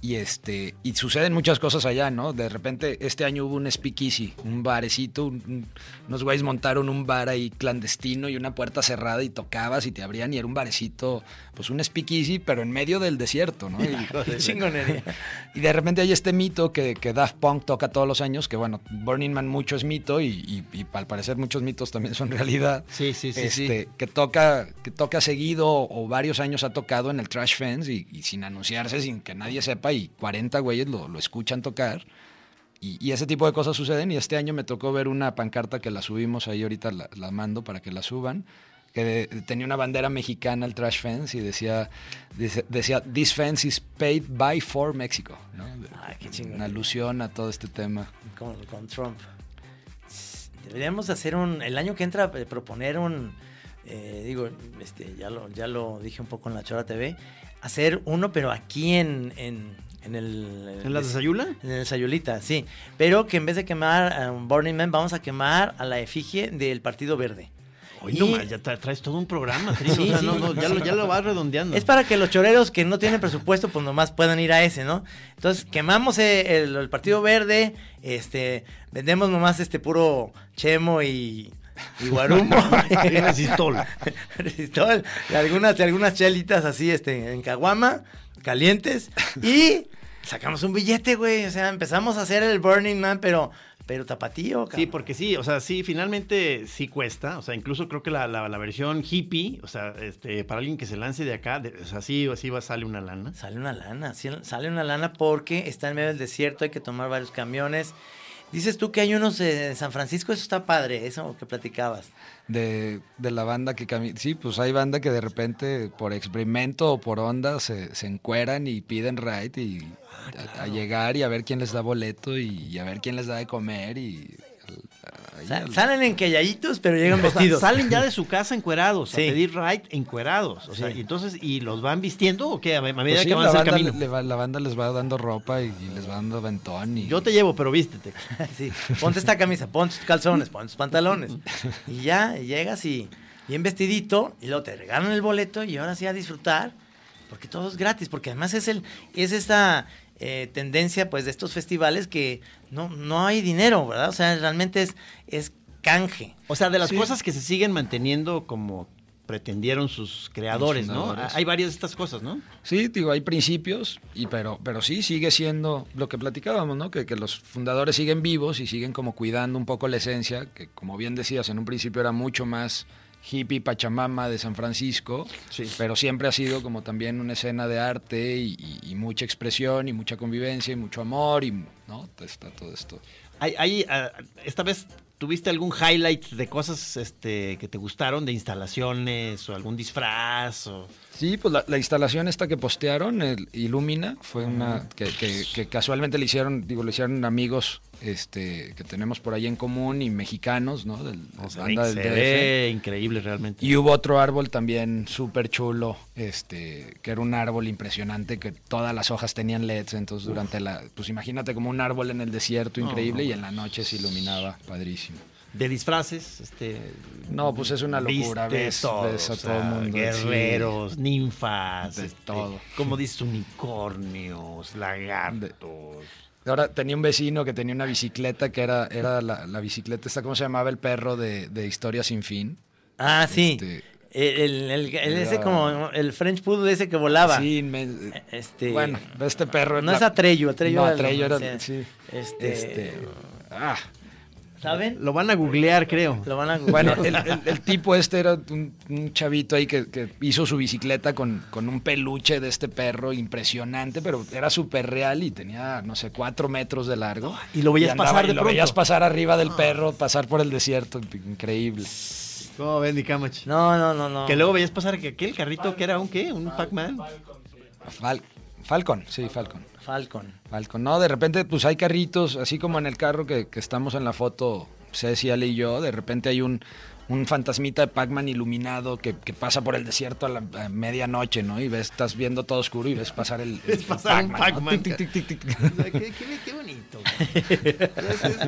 Y, este, y suceden muchas cosas allá, ¿no? De repente, este año hubo un speakeasy, un barecito, un, un, unos güeyes montaron un bar ahí clandestino y una puerta cerrada y tocabas y te abrían y era un barecito, pues un speakeasy, pero en medio del desierto, ¿no? Y,
chingonería.
Y de repente hay este mito que, que, Daft Punk toca todos los años, que bueno, Burning Man mucho es mito y, y, y al parecer muchos mitos también son realidad.
Sí, sí, sí.
Este,
sí.
Que, toca, que toca seguido o varios años ha tocado en el Trash Fence y, y sin anunciarse, sin que nadie sepa y 40 güeyes lo, lo escuchan tocar. Y, y, ese tipo de cosas suceden. Y este año me tocó ver una pancarta que la subimos ahí, ahorita la, la mando para que la suban, que de, tenía una bandera mexicana, el Trash Fence, y decía, decía, decía This fence is paid by for Mexico. ¿no?
Ay, qué chingón.
Una alusión a todo este tema.
Con, con Trump. Deberíamos hacer un, el año que entra, eh, proponer un, eh, digo, este, ya lo, ya lo dije un poco en la Chora TV, hacer uno, pero aquí en, en, en el...
¿En la de Sayula?
En el Sayulita, sí. Pero que en vez de quemar a un Burning Man, vamos a quemar a la efigie del Partido Verde.
Oye, no, ya tra traes todo un programa. Sí, o sea, sí, no, no, ya, lo, ya lo vas redondeando.
Es para que los choreros que no tienen presupuesto, pues nomás puedan ir a ese, ¿no? Entonces, quemamos el, el Partido Verde, este, vendemos nomás este puro chemo y, y guarumo.
y resistol.
resistol. Y algunas, y algunas chelitas así, este, en caguama, calientes. Y sacamos un billete, güey. O sea, empezamos a hacer el Burning Man, pero pero tapatío, cabrón.
Sí, porque sí, o sea, sí, finalmente sí cuesta. O sea, incluso creo que la, la, la versión hippie, o sea, este, para alguien que se lance de acá, de, o sea, sí, sí va, sale una lana.
Sale una lana, sí, sale una lana porque está en medio del desierto, hay que tomar varios camiones. Dices tú que hay unos en San Francisco, eso está padre, eso que platicabas.
De, de la banda que camina. Sí, pues hay banda que de repente por experimento o por onda se, se encueran y piden ride y ah, claro. a, a, llegar y a ver quién les da boleto y, y, a ver quién les da de comer y.
Sa salen enquelladitos, pero llegan vestidos.
Sea, salen ya de su casa encuerados,
sí.
a pedir ride encuerados. O sea, sí. y entonces, ¿y los van vistiendo o qué? A medida
pues sí,
que
la
el camino.
va, la banda les va dando ropa y, y, les va dando ventón. Y...
Yo te llevo, pero vístete.
sí, ponte esta camisa, ponte tus calzones, ponte tus pantalones. y ya, llegas y bien vestidito, y luego te regalan el boleto y ahora sí a disfrutar, porque todo es gratis, porque además es, el, es esta eh, tendencia pues de estos festivales que no, no hay dinero, ¿verdad? O sea, realmente es, es canje.
O sea, de las sí. cosas que se siguen manteniendo como pretendieron sus creadores, ¿no? Hay varias de estas cosas, ¿no?
Sí, digo, hay principios, y pero, pero sí sigue siendo lo que platicábamos, ¿no? Que, que, los fundadores siguen vivos y siguen como cuidando un poco la esencia, que como bien decías, en un principio era mucho más hippie Pachamama de San Francisco, sí. pero siempre ha sido como también una escena de arte y, y, y, mucha expresión y mucha convivencia y mucho amor y, ¿no? Está todo esto.
Hay, hay uh, esta vez ¿Tuviste algún highlight de cosas este, que te gustaron, de instalaciones o algún disfraz? O...
Sí, pues la, la, instalación esta que postearon, el Illumina, fue una que, que, que, casualmente le hicieron, digo, le hicieron amigos este, que tenemos por ahí en común y mexicanos, ¿no? Del,
o sea, banda del DF. increíble realmente.
Y hubo otro árbol también súper chulo, este, que era un árbol impresionante, que todas las hojas tenían LEDs, entonces Uf. durante la, pues imagínate como un árbol en el desierto increíble no, no, y en la noche se iluminaba, padrísimo.
De disfraces, este.
No, pues es una locura. Ves,
todo,
ves a todo el mundo.
Guerreros, sí. ninfas,
de
este,
todo.
Como dices, unicornios, lagartos.
Ahora tenía un vecino que tenía una bicicleta que era, era la, la bicicleta, esta, ¿cómo se llamaba el perro de, de Historia Sin Fin?
Ah, sí.
Este-
el, el- el- ese como el French Poodle ese que volaba.
Sí, me-
Este,
bueno, este perro.
No
la-
es Atreyu, Atreyu
No,
era el-
Atreyu era,
sí. Este,
Este, ah,
¿Saben?
Lo van a googlear, creo.
Lo van a
Bueno,
googlear.
el, el- el tipo este era un, un chavito ahí que, que hizo su bicicleta con, con un peluche de este perro impresionante, pero era súper real y tenía, no sé, cuatro metros de largo.
Y lo veías
andaba-
pasar
y
de
lo
pronto.
veías pasar arriba del perro, pasar por el desierto, increíble.
¿Cómo ven?
No, no, no, no.
Que luego veías pasar que aquel carrito que era un qué, un Pac-Man.
Fal- Falcon, sí, Falcon.
Falcon.
Falcon. No, de repente, pues hay carritos, así como en el carro que, que estamos en la foto, Ceci, Ale y yo, de repente hay un, un fantasmita de Pac-Man iluminado que, que pasa por el desierto a la a medianoche, ¿no? Y ves, estás viendo todo oscuro y ves pasar el, el-
pasar. Pac-Man.
Tic, tic, tic, tic, tic.
O sea, qué, qué- qué bonito. güey. Ese es,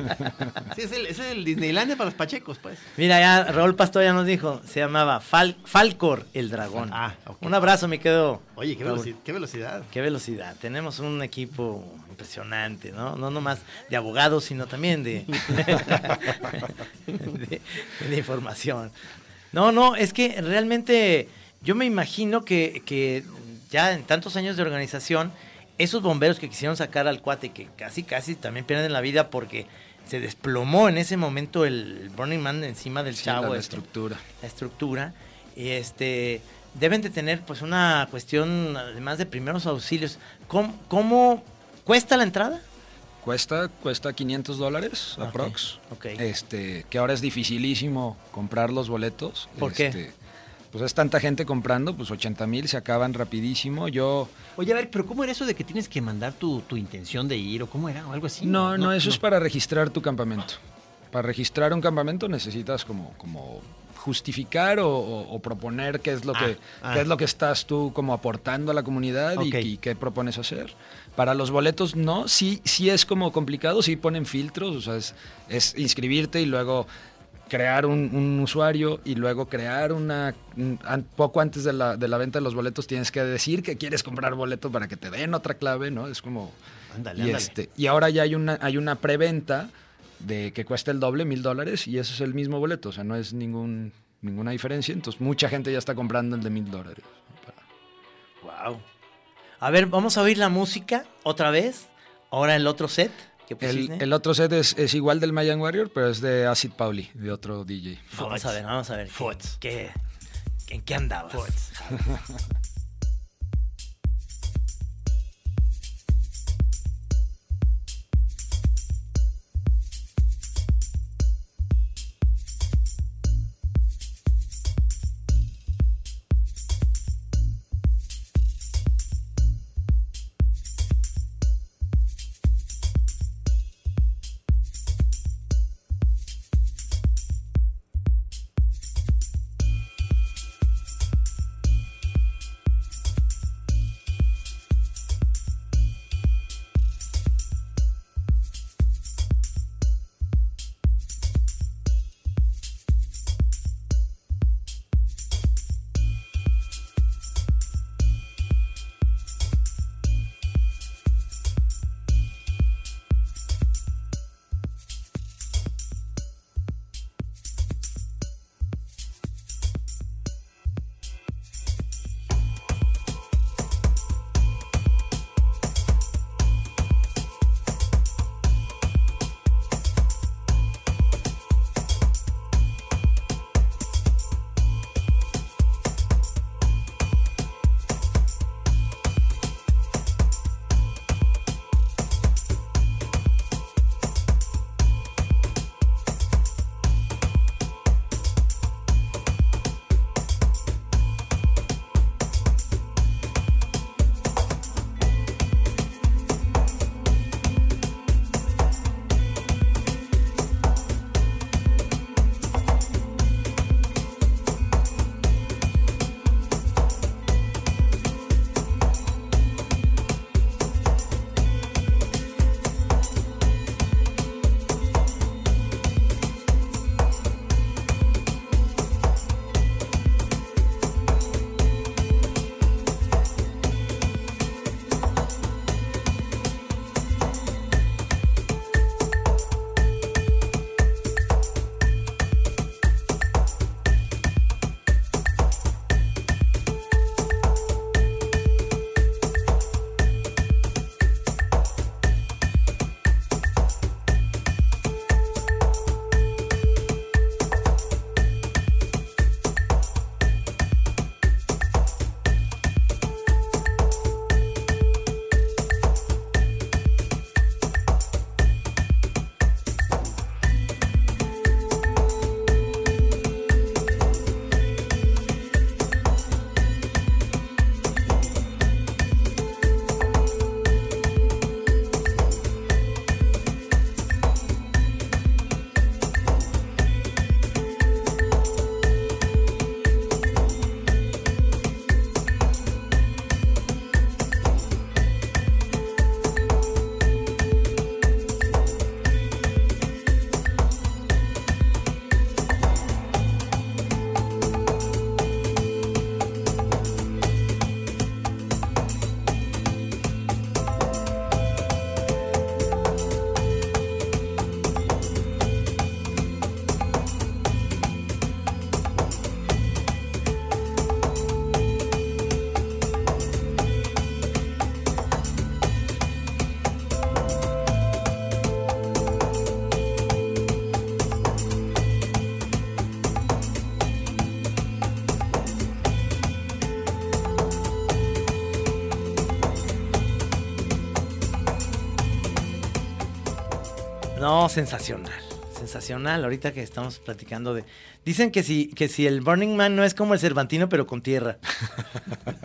sí, es el, es el Disneylandia para los pachecos, pues.
Mira, ya Raúl Pastor ya nos dijo, se llamaba Fal- Falcor el dragón.
Ah, ok.
Un abrazo, me quedo.
Oye, qué velocidad. Qué velocidad.
Qué velocidad. Tenemos un equipo impresionante, ¿no? No nomás de abogados, sino también de, de, de información. No, no, es que realmente yo me imagino que, que ya en tantos años de organización, esos bomberos que quisieron sacar al cuate, que casi, casi también pierden la vida porque se desplomó en ese momento el Burning Man encima del
Sí,
chavo.
la, la
este
estructura.
la estructura, y este, deben de tener pues una cuestión además de primeros auxilios. ¿Cómo, cómo cuesta la entrada?
Cuesta, cuesta 500 dólares,
Ok,
aprox.
ok.
Este, que ahora es dificilísimo comprar los boletos.
¿Por qué?
Este, Pues es tanta gente comprando, pues 80 mil se acaban rapidísimo. Yo,
Oye, a ver, pero ¿cómo era eso de que tienes que mandar tu, tu intención de ir o cómo era? O algo así.
no, no, eso es para registrar tu campamento. Para registrar un campamento necesitas como, como justificar o, o- o proponer qué es lo
Ah,
que
ah.
qué es lo que estás tú como aportando a la comunidad y- qué propones hacer. Para los boletos no, sí, sí es como complicado, sí ponen filtros, o sea, es, es inscribirte y luego crear un, un usuario y luego crear una... poco antes de la, de la venta de los boletos tienes que decir que quieres comprar boleto para que te den otra clave, ¿no? Es como...
Ándale,
y,
ándale.
este, y ahora ya hay una, hay una preventa de que cuesta el doble, mil dólares, y ese es el mismo boleto, o sea, no es ningún, ninguna diferencia. Entonces, mucha gente ya está comprando el de mil dólares.
Wow. A ver, vamos a oír la música otra vez. Ahora el otro set que
El, el otro set es, es igual del Mayan Warrior, pero es de Acid Pauli, de otro DJ.
Vamos a ver, vamos a ver.
Fots.
¿Qué, qué- ¿En qué andabas? No, sensacional. Sensacional, ahorita que estamos platicando de... Dicen que si, que si el Burning Man no es como el Cervantino, pero con tierra.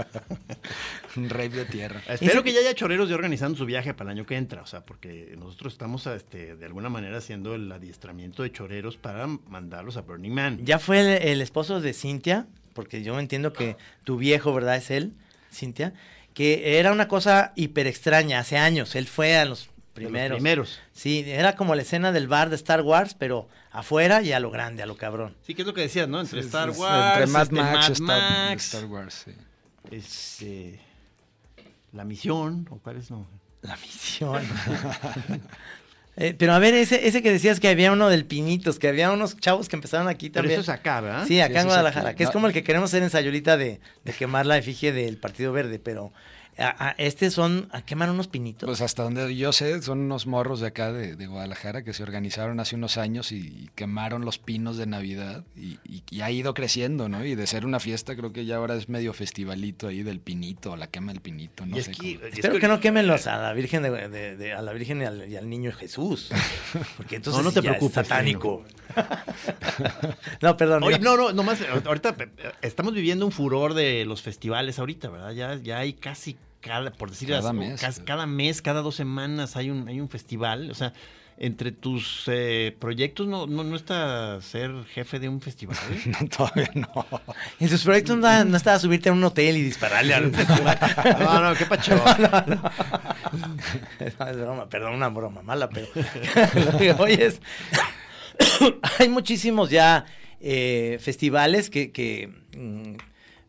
Un rave de tierra.
Espero
Ese-
que ya haya choreros ya organizando su viaje para el año que entra, o sea, porque nosotros estamos este, de alguna manera haciendo el adiestramiento de choreros para mandarlos a Burning Man.
Ya fue el, el esposo de Cintia, porque yo entiendo que tu viejo, ¿verdad? Es él, Cintia, que era una cosa hiper extraña hace años. Él fue a los primeros.
primeros.
Sí, era como la escena del bar de Star Wars, pero afuera y a lo grande, a lo cabrón.
Sí, que es lo que decías, ¿no? Entre
Sí,
Star
sí,
Wars,
Entre Mad
este,
Max,
Mad
Star,
Max,
Star Wars, sí.
este, La Misión, ¿o cuál es? No.
La misión. Eh, pero a ver, ese, ese que decías que había uno del Pinitos, que había unos chavos que empezaron aquí
Pero
también.
eso es acá, ¿verdad?
Sí, acá
Sí,
en
es
Guadalajara,
aquí.
que es como el que queremos hacer en Sayulita de, de quemar la efigie del Partido Verde, pero a, a- este son a quemar unos pinitos.
Pues hasta donde yo sé, son unos morros de acá de, de Guadalajara que se organizaron hace unos años y, y quemaron los pinos de Navidad y, y- y ha ido creciendo, ¿no? Y de ser una fiesta, creo que ya ahora es medio festivalito ahí del pinito, la quema del pinito, no
y es
sé.
que,
cómo.
y es
Espero
que-
que no quemen los a la Virgen de, de- de- a la Virgen y al, y al niño Jesús. Porque entonces
No, no te
ya es satánico. no, perdón.
Oye, no, no, nomás, ahorita pe- estamos viviendo un furor de los festivales ahorita, ¿verdad? Ya, ya hay casi cada, por decir
Cada
así,
mes.
cas- cada mes, cada dos semanas hay un, hay un festival. O sea, entre tus eh, proyectos no, no, no está ser jefe de un festival. ¿eh?
No, todavía no.
En sus proyectos no, no estaba subirte a un hotel y dispararle al
No, no, qué pacho.
es broma, perdón, una broma mala, pero lo que voy es, hay muchísimos ya eh, festivales que, que, mm,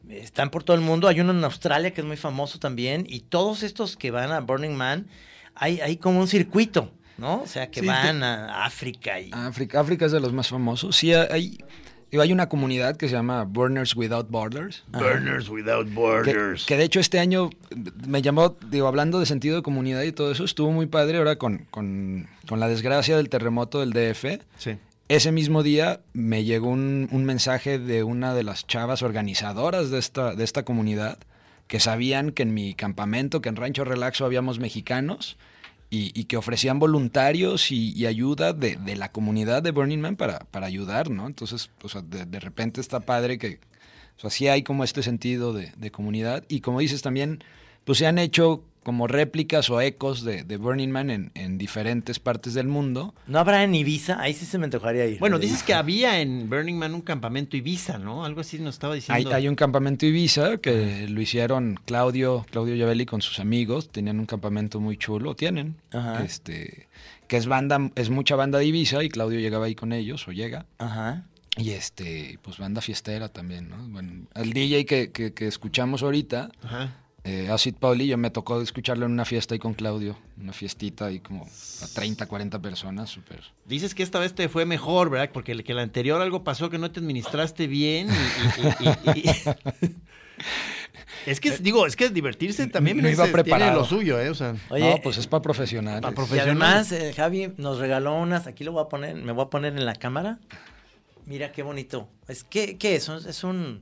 están por todo el mundo. Hay uno en Australia que es muy famoso también y todos estos que van a Burning Man, hay, hay como un circuito, ¿no? O sea, que
Sí,
van a África y...
África, África es de los más famosos. Sí, hay, hay una comunidad que se llama Burners Without Borders.
Burners Without
Que,
Borders.
que de hecho este año me llamó, digo, hablando de sentido de comunidad y todo eso, estuvo muy padre ahora con, con, con la desgracia del terremoto del DF.
Sí.
Ese mismo día me llegó un, un mensaje de una de las chavas organizadoras de esta, de esta comunidad que sabían que en mi campamento, que en Rancho Relaxo habíamos mexicanos y, que ofrecían voluntarios y, ayuda de, de la comunidad de Burning Man para, para ayudar, ¿no? Entonces, o sea, de, de repente está padre que, o sea, sí hay como este sentido de, de comunidad y como dices también, pues se han hecho como réplicas o ecos de, de Burning Man en, en diferentes partes del mundo.
¿No habrá en Ibiza? Ahí sí se me antojaría ir.
Bueno, dices que había en Burning Man un campamento Ibiza, ¿no? Algo así nos estaba
Hay,
diciendo.
hay un campamento Ibiza que lo hicieron Claudio, Claudio Yavelli con sus amigos, tenían un campamento muy chulo, tienen,
Ajá.
este, que es banda, es mucha banda de Ibiza y Claudio llegaba ahí con ellos o llega.
Ajá.
Y este, pues banda fiestera también, ¿no? Bueno, el DJ que, que, que escuchamos ahorita,
Ajá.
Eh, Acid Pauli, yo me tocó escucharlo en una fiesta ahí con Claudio, una fiestita ahí como a 30, 40 personas, súper.
Dices que esta vez te fue mejor, ¿verdad? Porque el que la anterior algo pasó que no te administraste bien. y- y- y- y- y- es que, digo, es que divertirse también
No iba
es- tiene
preparado.
lo suyo, ¿eh? O sea,
Oye,
no, pues es para profesionales.
Y
profesional.
además, eh, Javi nos regaló unas, aquí lo voy a poner, me voy a poner en la cámara. Mira qué bonito. Es que, ¿qué es? Es un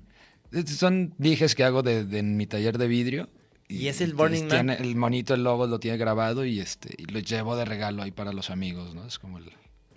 Son dijes que hago de, de- en mi taller de vidrio.
¿Y es el Burning Man?
El monito, el logo lo tiene grabado y este y lo llevo de regalo ahí para los amigos, ¿no? Es como el...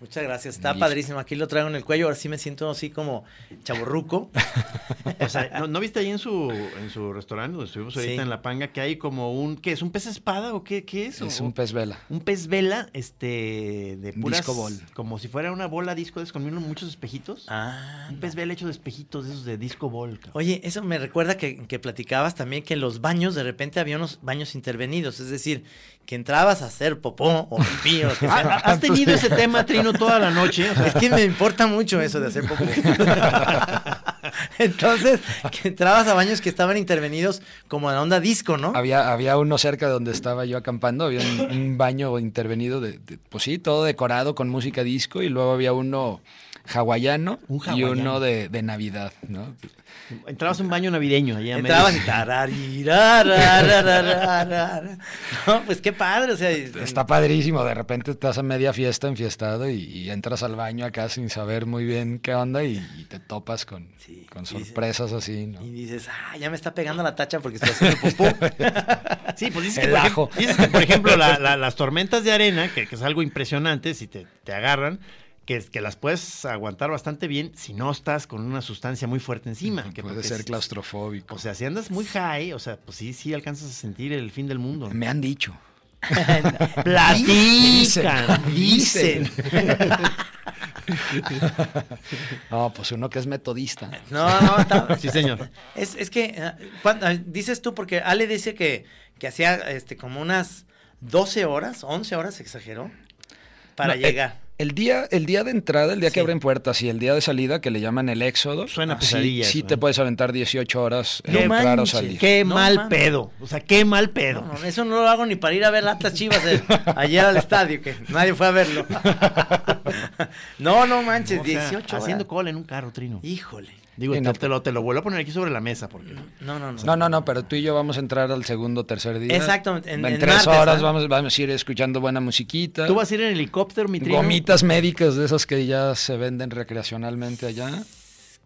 Muchas gracias, está padrísimo. Aquí lo traigo en el cuello, ahora sí me siento así como chaburruco.
o sea, ¿no, no viste ahí en su, en su restaurante donde estuvimos ahorita
Sí.
en La Panga que hay como un, ¿qué es? ¿Un pez espada o qué, qué es?
Es
O-
un pez vela.
Un pez vela, este, de
Un
puras...
disco ball.
Como si fuera una bola disco de con muchos espejitos.
Ah,
Un pez vela hecho de espejitos de esos de disco ball. cabrón.
Oye, eso me recuerda que, que platicabas también que en los baños de repente había unos baños intervenidos, es decir, que entrabas a hacer popó o pipí o lo que sea.
¿Has tenido ese tema, Trino, toda la noche? O sea,
Es que me importa mucho eso de hacer popó. Entonces, que entrabas a baños que estaban intervenidos como en onda disco, ¿no?
Había, había uno cerca de donde estaba yo acampando, había un, un baño intervenido, de, de- pues sí, todo decorado con música disco y luego había uno hawaiano,
Un
y uno de, de Navidad, ¿no?
entrabas a un baño navideño. allá
Entrabas y. No, pues qué padre, o sea,
Está padrísimo, de repente estás a media fiesta enfiestado y, y entras al baño acá sin saber muy bien qué onda y, y te topas con...
Sí,
sorpresas así, ¿no?
Y dices, ah, ya me está pegando la tacha porque estoy haciendo popó.
Sí, pues dices,
El
que, por ejemplo, dices que, por ejemplo, la- la- las tormentas de arena, que, que es algo impresionante, si te, te agarran, que, que las puedes aguantar bastante bien si no estás con una sustancia muy fuerte encima. Que
Puede ser claustrofóbico.
O sea, si andas muy high, o sea, pues sí, sí alcanzas a sentir el fin del mundo.
me han dicho.
Platican,
Dicen.
No, pues uno que es metodista.
No, no, está-
Sí, señor.
Es, es que, ¿cuán- ah, dices tú, porque Ale dice que, que hacía este, como unas 12 horas, 11 horas, exageró, para
No,
llegar.
El día, el día de entrada, el día
Sí.
que abren puertas y el día de salida, que le llaman el éxodo.
Suena
sí-
pesadilla
Sí, te
¿eh?
puedes aventar 18 horas en
No
entrar o salir.
Qué
No
mal pedo. O sea, qué mal pedo.
No, no, eso no lo hago ni para ir a ver latas chivas eh, ayer al estadio, que nadie fue a verlo. no, no manches,
O sea,
18 horas.
haciendo cola en un carro, Trino.
Híjole.
Digo,
no,
te lo, te lo vuelvo a poner aquí sobre la mesa porque...
No, no, no.
No, no, no, pero tú y yo vamos a entrar al segundo tercer día.
Exactamente, en-
En,
en
tres
martes,
horas vamos, vamos a ir escuchando buena musiquita.
¿Tú vas a ir en helicóptero, mi Trino?
Gomitas médicas de esas que ya se venden recreacionalmente allá.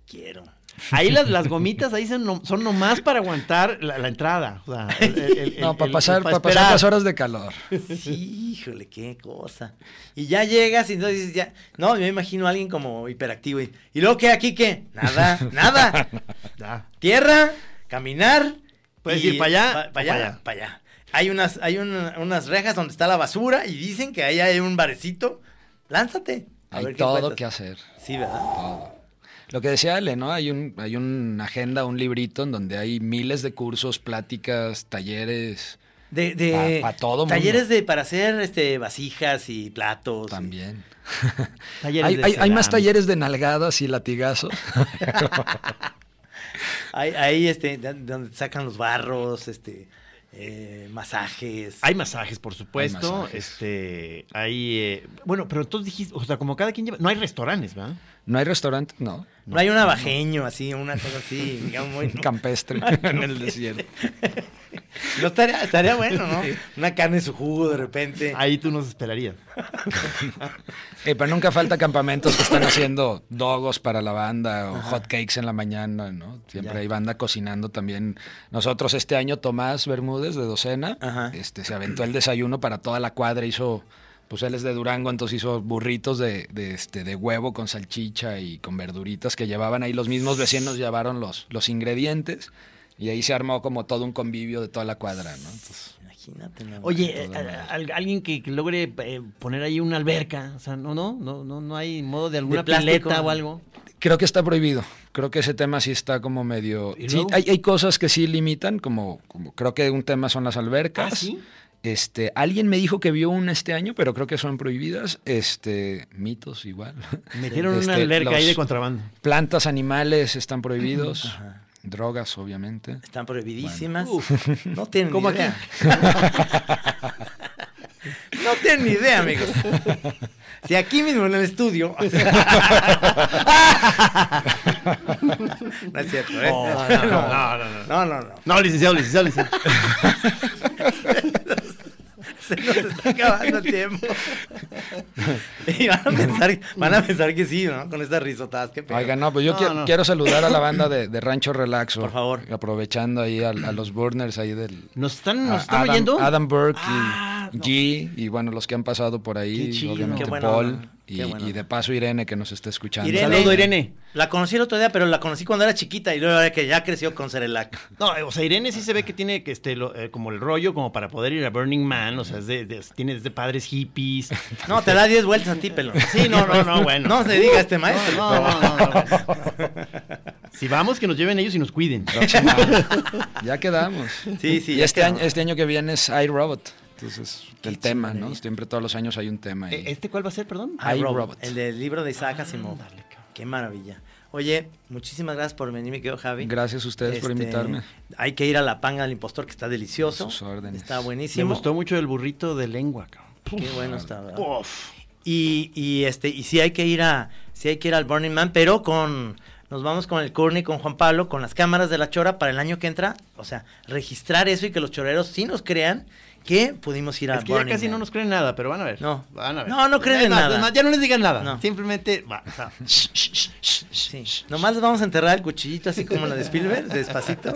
Quiero.
Ahí las, las gomitas ahí son, no- son nomás para aguantar la, la entrada. O sea, el- el- el-
No, para
el-
pasar,
para
para pasar las horas de calor.
Sí, híjole, qué cosa. Y ya llegas y entonces dices, ya. No, me imagino a alguien como hiperactivo. Y, ¿y luego qué aquí qué? Nada, nada.
Ya.
Tierra, caminar.
Puedes ir pa' allá
pa-
o
pa' allá,
pa' allá.
pa' allá. Hay unas, hay un- unas rejas donde está la basura y dicen que ahí hay un barecito. Lánzate. a
Hay
ver
todo que hacer.
Sí, ¿verdad?
Todo. Lo que decía Ale, ¿no? Hay un, hay una agenda, un librito en donde hay miles de cursos, pláticas, talleres
De, de
Pa- pa' todo mundo.
talleres de para hacer este vasijas y platos. y-
también.
Talleres
Hay,
de
hay- hay más talleres de nalgadas y latigazos.
Hay, hay, este, de- donde sacan los barros, este, eh, masajes.
Hay masajes, por supuesto.
Hay masajes.
Este, hay. eh, bueno, pero entonces dijiste, o sea, como cada quien lleva. No hay restaurantes, ¿verdad?
No hay restaurante, no.
no, hay un abajeño así, una cosa así, digamos, muy...
Campestre en el desierto.
No estaría, estaría bueno, ¿no? Una carne en su jugo de repente.
Ahí tú nos esperarías.
Eh, pero nunca falta campamentos que están haciendo dogos para la banda o hot cakes en la mañana, ¿no? Siempre
Ya.
hay banda cocinando también. Nosotros este año Tomás Bermúdez de Docena,
Ajá.
este se aventó el desayuno para toda la cuadra, hizo pues él es de Durango, entonces hizo burritos de, de, este, de huevo con salchicha y con verduritas que llevaban ahí. Los mismos vecinos llevaron los, los ingredientes y ahí se armó como todo un convivio de toda la cuadra, ¿no? Entonces,
Imagínate. nada.
Oye, eh, alguien que, que logre eh, poner ahí una alberca, o sea, no, no, no, no, no hay modo de alguna
plástico.
pileta o algo.
Creo que está prohibido. Creo que ese tema sí está como medio.
¿Y
Sí, hay cosas que sí limitan, como, como creo que un tema son las albercas.
¿Ah, sí?
Este, alguien me dijo que vio una este año, pero creo que son prohibidas. Este, mitos igual.
Metieron una
Este,
alberca ahí de contrabando.
Plantas, animales están prohibidos. Drogas, obviamente.
Están prohibidísimas. No tienen
¿Cómo
idea. no tienen ni idea, amigos. Si aquí mismo en el estudio. no es cierto, ¿eh?
Oh, no, no, no, no, no.
No, no, no.
No, licenciado, licenciado, licenciado.
Se nos está acabando el tiempo. y van a pensar, van a pensar que sí, ¿no? Con estas risotadas. Qué pedo.
Oigan, no, pues yo
No,
quiero,
no.
quiero saludar a la banda de, de Rancho Relaxo.
Por favor.
Aprovechando ahí a, a los burners ahí del,
¿Nos están, nos están
Adam,
oyendo?
Adam Burke
Ah,
y
no.
G y bueno, los que han pasado por ahí,
Qué chido.
obviamente
Qué
Paul
onda,
y, de paso Irene que nos está escuchando.
Irene.
Saludo, Irene.
La conocí el otro día, pero la conocí cuando era chiquita y luego ahora que ya creció con Cerelac.
No, o sea, Irene sí se ve que tiene que este lo- eh, como el rollo como para poder ir a Burning Man, o sea, es de, de- tiene desde padres hippies.
No, te da 10 vueltas a ti, pelo.
Sí, no, no, no, bueno.
No se diga a este maestro.
No, no, no, no, no. Si vamos, que nos lleven ellos y nos cuiden.
Ya quedamos.
Sí, sí.
y este
quedamos.
año, este año que viene es iRobot. Entonces, el tema, ¿no? Siempre todos los años hay un tema. ahí.
Eh, ¿Este cuál va a ser, perdón?
I,
Robot,
Robot.
El del libro de Isaac Asimov. Qué maravilla. Oye, muchísimas gracias por venir, mi querido Javi.
Gracias a ustedes por
Este,
invitarme.
Hay que ir a la panga del impostor, que está delicioso.
A sus órdenes.
Está
Me
buenísimo.
gustó mucho el burrito de lengua, cabrón.
Qué bueno está, ¿verdad?
Uf.
Y, y este, y sí hay que ir a, sí hay que ir al Burning Man, pero con, nos vamos con el Courtney, con Juan Pablo, con las cámaras de la chora para el año que entra, o sea, registrar eso y que los choreros sí nos crean que pudimos ir a
Es que ya casi
Man.
no nos creen nada, pero van a ver.
No.
van a ver.
No, no creen en nada.
ya no les digan nada.
No.
Simplemente. va, o sea,
Sí. Nomás les vamos a enterrar el cuchillito así como la de Spielberg, despacito.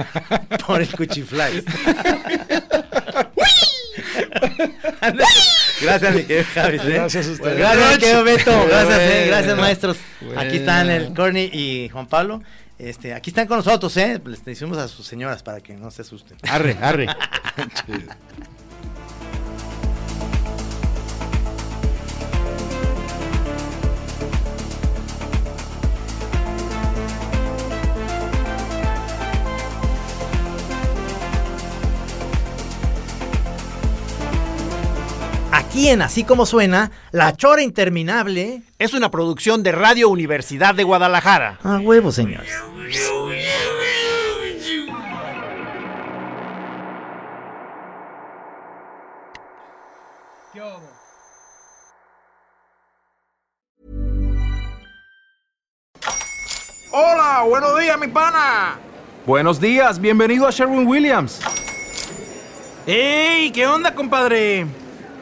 por el cuchifly. Gracias, mi querido Javi. ¿eh?
Gracias a ustedes.
Gracias, mi querido Beto. Gracias, eh,
Bueno.
gracias, maestros. Aquí están el Corny y Juan Pablo. Este, aquí están con nosotros, ¿eh? Les decimos a sus señoras para que no se asusten.
arre, arre.
Aquí en Así Como Suena, La Chora Interminable.
Es una producción de Radio Universidad de Guadalajara.
A huevo, señores.
Hola, buenos días, mi pana.
Buenos días, bienvenido a Sherwin Williams.
¡Ey! ¿Qué onda, compadre?